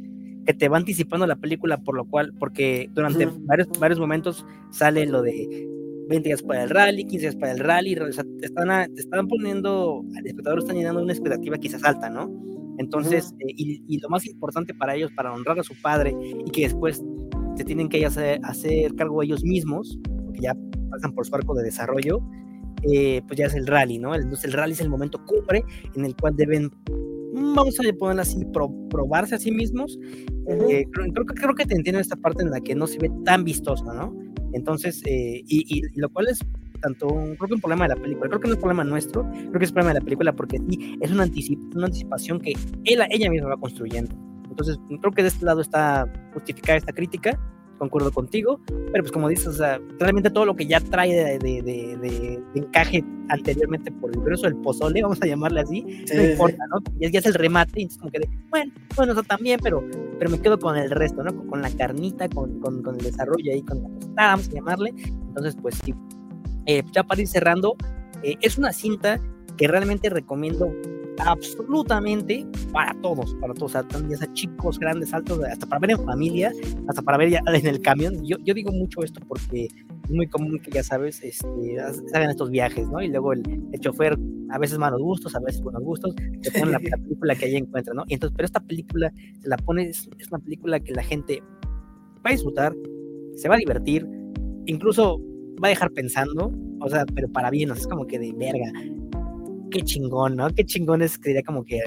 que te va anticipando la película, por lo cual, porque durante varios, varios momentos sale lo de 20 días para el rally, 15 días para el rally, o sea, te, están, te están poniendo, al espectador están llenando una expectativa quizás alta, ¿no? Entonces, eh, y, y, lo más importante para ellos, para honrar a su padre y que después se tienen que hacer, hacer cargo ellos mismos, porque ya pasan por su arco de desarrollo, eh, pues ya es el rally, ¿no? Entonces el rally es el momento cumbre en el cual deben, mm, vamos a ponerlo así, probarse a sí mismos. Eh, creo, creo, que te entiendo esta parte en la que no se ve tan vistoso, ¿no? Entonces, eh, y, lo cual es tanto, creo que un problema de la película, creo que no es problema nuestro, creo que es problema de la película porque sí, es una, una anticipación que ella, ella misma va construyendo. Entonces, creo que de este lado está justificada esta crítica concuerdo contigo, pero pues como dices, o sea, realmente todo lo que ya trae de, de, de, encaje anteriormente por el grueso del pozole, [LAUGHS] vamos a llamarle así, no importa, ¿no? Ya, ya, es el remate, y entonces como que de, bueno, bueno, eso también, pero, pero me quedo con el resto, ¿no? Con, la carnita, con, con, con, el desarrollo ahí, con la tostada, vamos a llamarle, entonces pues sí, eh, ya para ir cerrando, eh, es una cinta que realmente recomiendo absolutamente para todos, para todos, o sea, ya sea chicos, grandes, altos, hasta para ver en familia, hasta para ver ya [LAUGHS] en el camión. Yo, yo digo mucho esto porque es muy común que ya sabes, este, hagan estos viajes, ¿no? Y luego el, el, chofer, a veces malos gustos, a veces buenos gustos, te ponen [LAUGHS] la, película que allí encuentra, ¿no? Y entonces, pero esta película se la pone, es, es una película que la gente va a disfrutar, se va a divertir, incluso va a dejar pensando, o sea, pero para bien, o sea, es como que de verga, qué chingón, ¿no? Qué chingón es que como que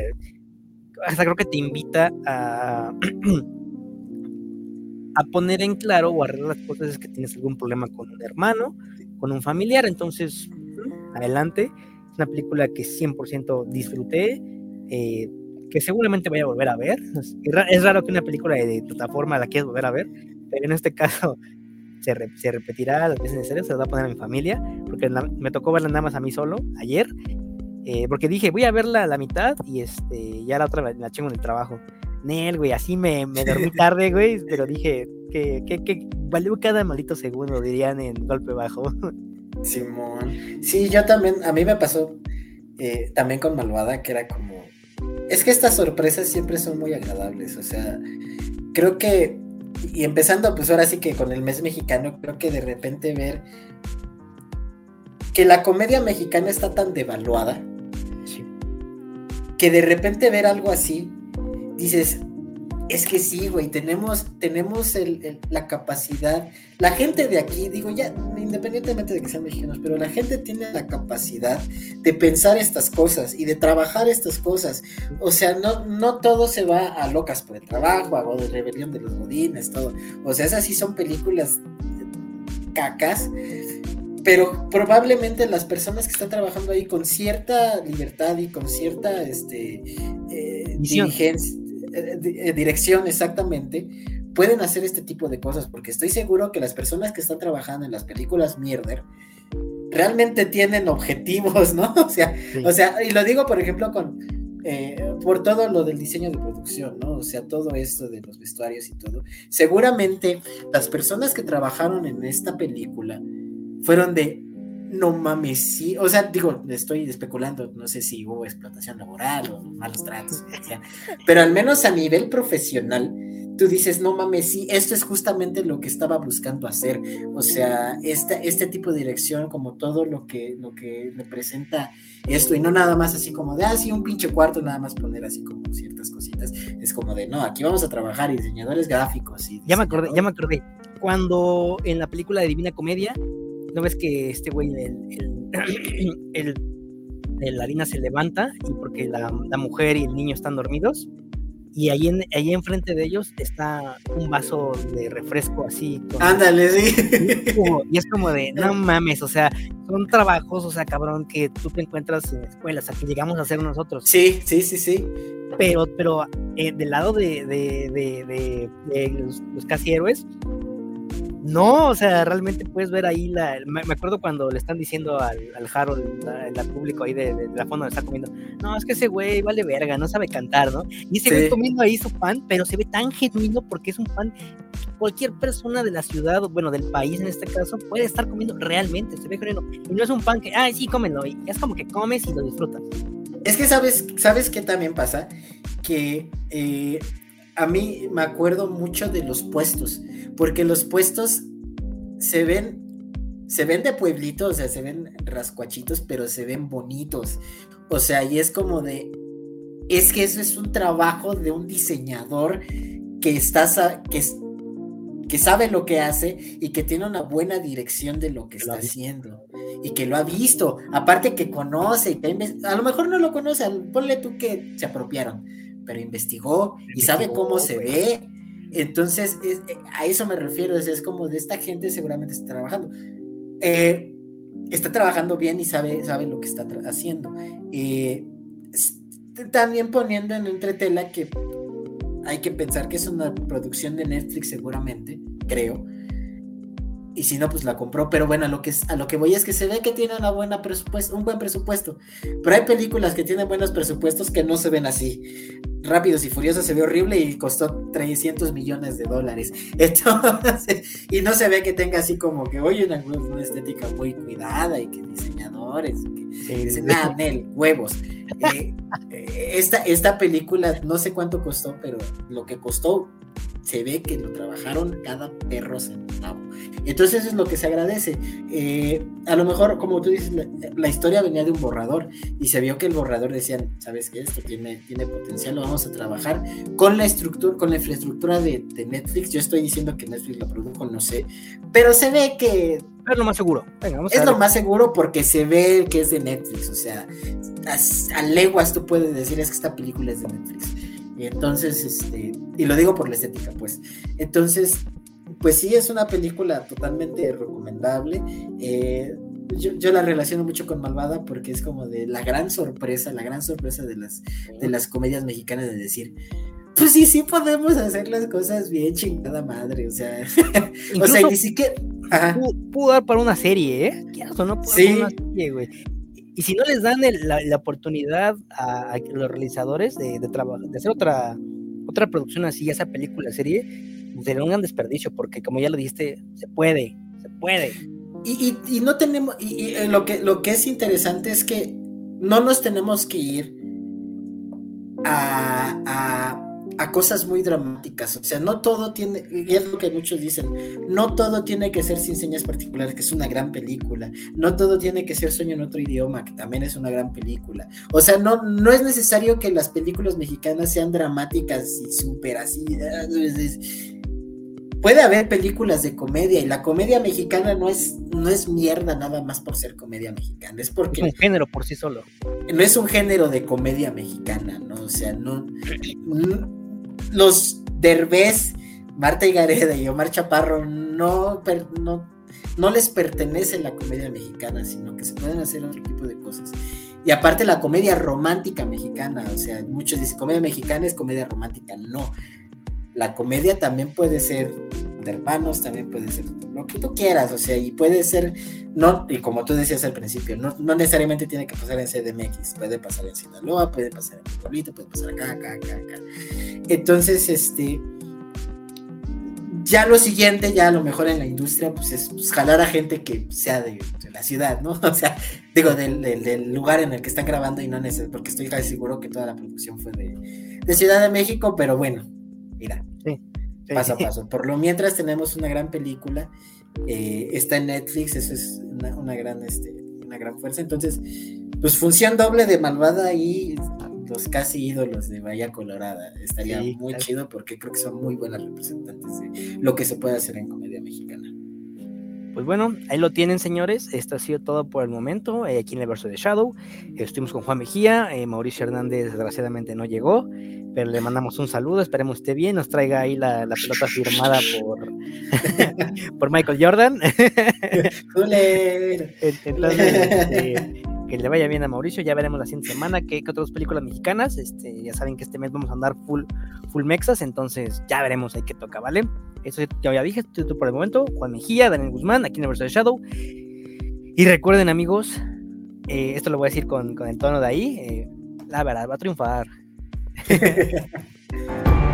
hasta creo que te invita a, [CLEARS THROAT] a poner en claro o arreglar las cosas es que tienes algún problema con un hermano, con un familiar, entonces adelante. Es una película que 100% disfruté, eh, que seguramente voy a volver a ver. Es raro que una película de, plataforma la quieras volver a ver, pero en este [LAUGHS] caso se, repetirá las veces necesarias, se las va a poner a mi familia, porque me tocó verla nada más a mí solo ayer, eh, porque dije, voy a verla la mitad y este, ya la otra la, la chingo en el trabajo. Nel, güey, así me, me dormí [LAUGHS] tarde, güey, pero dije que, que, que valió cada maldito segundo, dirían en golpe bajo. [LAUGHS] Simón. Sí, yo también, a mí me pasó eh, también con Malvada, que era como. Es que estas sorpresas siempre son muy agradables, o sea, creo que. Y empezando, pues ahora sí que con el mes mexicano, creo que de repente ver que la comedia mexicana está tan devaluada que de repente ver algo así, dices, es que sí, güey, tenemos, tenemos la capacidad, la gente de aquí, digo ya, independientemente de que sean mexicanos, pero la gente tiene la capacidad de pensar estas cosas y de trabajar estas cosas. O sea, no, no todo se va a locas por el trabajo, a de rebelión de los godines, todo. O sea, esas sí son películas cacas, pero probablemente las personas que están trabajando ahí con cierta libertad y con cierta este, eh, diligencia eh, eh, dirección exactamente, pueden hacer este tipo de cosas, porque estoy seguro que las personas que están trabajando en las películas mierder realmente tienen objetivos, ¿no? [LAUGHS] O sea, o sea, y lo digo, por ejemplo, con eh, por todo lo del diseño de producción, ¿no? O sea, todo esto de los vestuarios y todo. Seguramente las personas que trabajaron en esta película fueron de no mames, sí, o sea, digo, estoy especulando, no sé si hubo explotación laboral o malos tratos, pero al menos a nivel profesional, tú dices, no mames, sí, esto es justamente lo que estaba buscando hacer, o sea, este, este tipo de dirección, como todo lo que, lo que representa esto, y no nada más así como de, ah, sí, un pinche cuarto, nada más poner así como ciertas cositas, es como de, no, aquí vamos a trabajar, y diseñadores gráficos. Y ya me acordé, ya me acordé, cuando en la película de Divina Comedia, ¿No ves que este güey, el, el, [CLEARS THROAT] el, harina se levanta y porque la, la, mujer y el niño están dormidos? Y ahí, en, ahí enfrente de ellos está un vaso de refresco así. Ándale, sí. Y es, como, de, no [LAUGHS] mames, o sea, son trabajos, o sea, cabrón, que tú te encuentras en escuelas, a que llegamos a hacer nosotros. Sí, sí, sí, sí. Pero, pero eh, del lado de, de, de, de los, los, casi héroes, no, o sea, realmente puedes ver ahí la. Me, acuerdo cuando le están diciendo al, al Harold, al público ahí de, la fondo donde está comiendo, no, es que ese güey vale verga, no sabe cantar, ¿no? Y ese güey comiendo ahí su pan, pero se ve tan genuino porque es un pan cualquier persona de la ciudad, bueno, del país en este caso, puede estar comiendo realmente, se ve genuino. Y no es un pan que, ay, sí, cómelo, y es como que comes y lo disfrutas. Es que sabes, ¿sabes qué también pasa? Que eh, a mí me acuerdo mucho de los puestos, porque los puestos se ven, se ven de pueblitos, o sea, se ven rascuachitos, pero se ven bonitos. O sea, y es como de, es que eso es un trabajo de un diseñador que está, que, que sabe lo que hace y que tiene una buena dirección de lo que está haciendo y que lo ha visto, aparte que conoce, a lo mejor no lo conoce, ponle tú que se apropiaron, pero investigó y sabe cómo se ve. Entonces, eh, a eso me refiero, es, como de esta gente seguramente está trabajando. Eh, está trabajando bien y sabe, sabe lo que está haciendo. Eh, también poniendo en entretela que hay que pensar que es una producción de Netflix seguramente, creo y si no, pues la compró. Pero bueno, a lo que, a lo que voy es que se ve que tiene una buena presupuesto, un buen presupuesto. Pero hay películas que tienen buenos presupuestos que no se ven así. Rápidos y Furiosos se ve horrible y costó 300 millones de dólares. [LAUGHS] Entonces, y no se ve que tenga así como que, oye, una, una estética muy cuidada y que diseñadores, que dicen, nada, Nel, huevos. [LAUGHS] Eh, eh, esta, esta película, no sé cuánto costó, pero lo que costó se ve que lo trabajaron cada perro centavo. Entonces eso es lo que se agradece. Eh, a lo mejor, como tú dices, la, historia venía de un borrador y se vio que el borrador decían, ¿sabes qué? Esto tiene, tiene potencial, lo vamos a trabajar con la estructura, con la infraestructura de, Netflix. Yo estoy diciendo que Netflix lo produjo, no sé, pero se ve que... Es lo más seguro. es lo más seguro porque se ve que es de Netflix, o sea, a, a leguas tú puedes decir es que esta película es de Netflix. Y entonces, este, y lo digo por la estética, pues. Entonces, pues sí, es una película totalmente recomendable. Eh, yo, la relaciono mucho con Malvada porque es como de la gran sorpresa, la gran sorpresa de las, de las comedias mexicanas de decir, pues sí, sí podemos hacer las cosas bien chingada madre, o sea, [LAUGHS] o sea, ni siquiera... Pudo, dar para una serie, ¿eh? ¿Qué o no? Pudo sí. una serie, güey. Y si no les dan la, oportunidad a, los realizadores de, de, de hacer otra, otra producción así, esa película, serie, sería un gran desperdicio, porque como ya lo dijiste, se puede, se puede. Y, y, no tenemos, y, eh, lo, que, lo que es interesante es que no nos tenemos que ir a a cosas muy dramáticas. O sea, no todo tiene, y es lo que muchos dicen, no todo tiene que ser sin señas particulares, que es una gran película. No todo tiene que ser Sueño en otro idioma, que también es una gran película. O sea, no, no es necesario que las películas mexicanas sean dramáticas y súper así. Puede haber películas de comedia y la comedia mexicana no es, no es mierda nada más por ser comedia mexicana, es porque... Es un género por sí solo. No es un género de comedia mexicana, ¿no? O sea, no los Derbez, Marta Gareda y Omar Chaparro no, no, no les pertenece la comedia mexicana, sino que se pueden hacer otro tipo de cosas. Y aparte la comedia romántica mexicana, o sea, muchos dicen comedia mexicana es comedia romántica, no. La comedia también puede ser hermanos, también puede ser lo que tú quieras, o sea, y puede ser, no, y como tú decías al principio, no, no necesariamente tiene que pasar en CDMX, puede pasar en Sinaloa, puede pasar en Pueblito, puede pasar acá, acá, acá, acá. Entonces, este, ya lo siguiente, ya a lo mejor en la industria, pues es pues, jalar a gente que sea de, la ciudad, ¿no? [LAUGHS] O sea, digo, del, lugar en el que están grabando y no necesariamente, porque estoy casi seguro que toda la producción fue de, de Ciudad de México, pero bueno, mira, paso a paso. Por lo mientras tenemos una gran película, eh, está en Netflix, eso es una, gran, este, una gran fuerza, entonces, pues función doble de malvada y los casi ídolos de Bahía Colorada. Estaría muy chido porque creo que son muy buenas representantes de lo que se puede hacer en comedia mexicana. Pues bueno, ahí lo tienen, señores. Esto ha sido todo por el momento. Eh, aquí en el verso de Shadow. estuvimos con Juan Mejía. Eh, Mauricio Hernández, desgraciadamente, no llegó. Pero le mandamos un saludo. Esperemos esté bien. Nos traiga ahí la, pelota firmada por, [LAUGHS] por Michael Jordan. [LAUGHS] Entonces, este, que le vaya bien a Mauricio, ya veremos la siguiente semana qué, otras películas mexicanas, este, ya saben que este mes vamos a andar full, full mexas, entonces ya veremos ahí qué toca, ¿vale? Eso ya, ya dije, esto por el momento, Juan Mejía, Daniel Guzmán, aquí en de Shadow, y recuerden amigos, eh, esto lo voy a decir con, con el tono de ahí, eh, la verdad va a triunfar. [LAUGHS]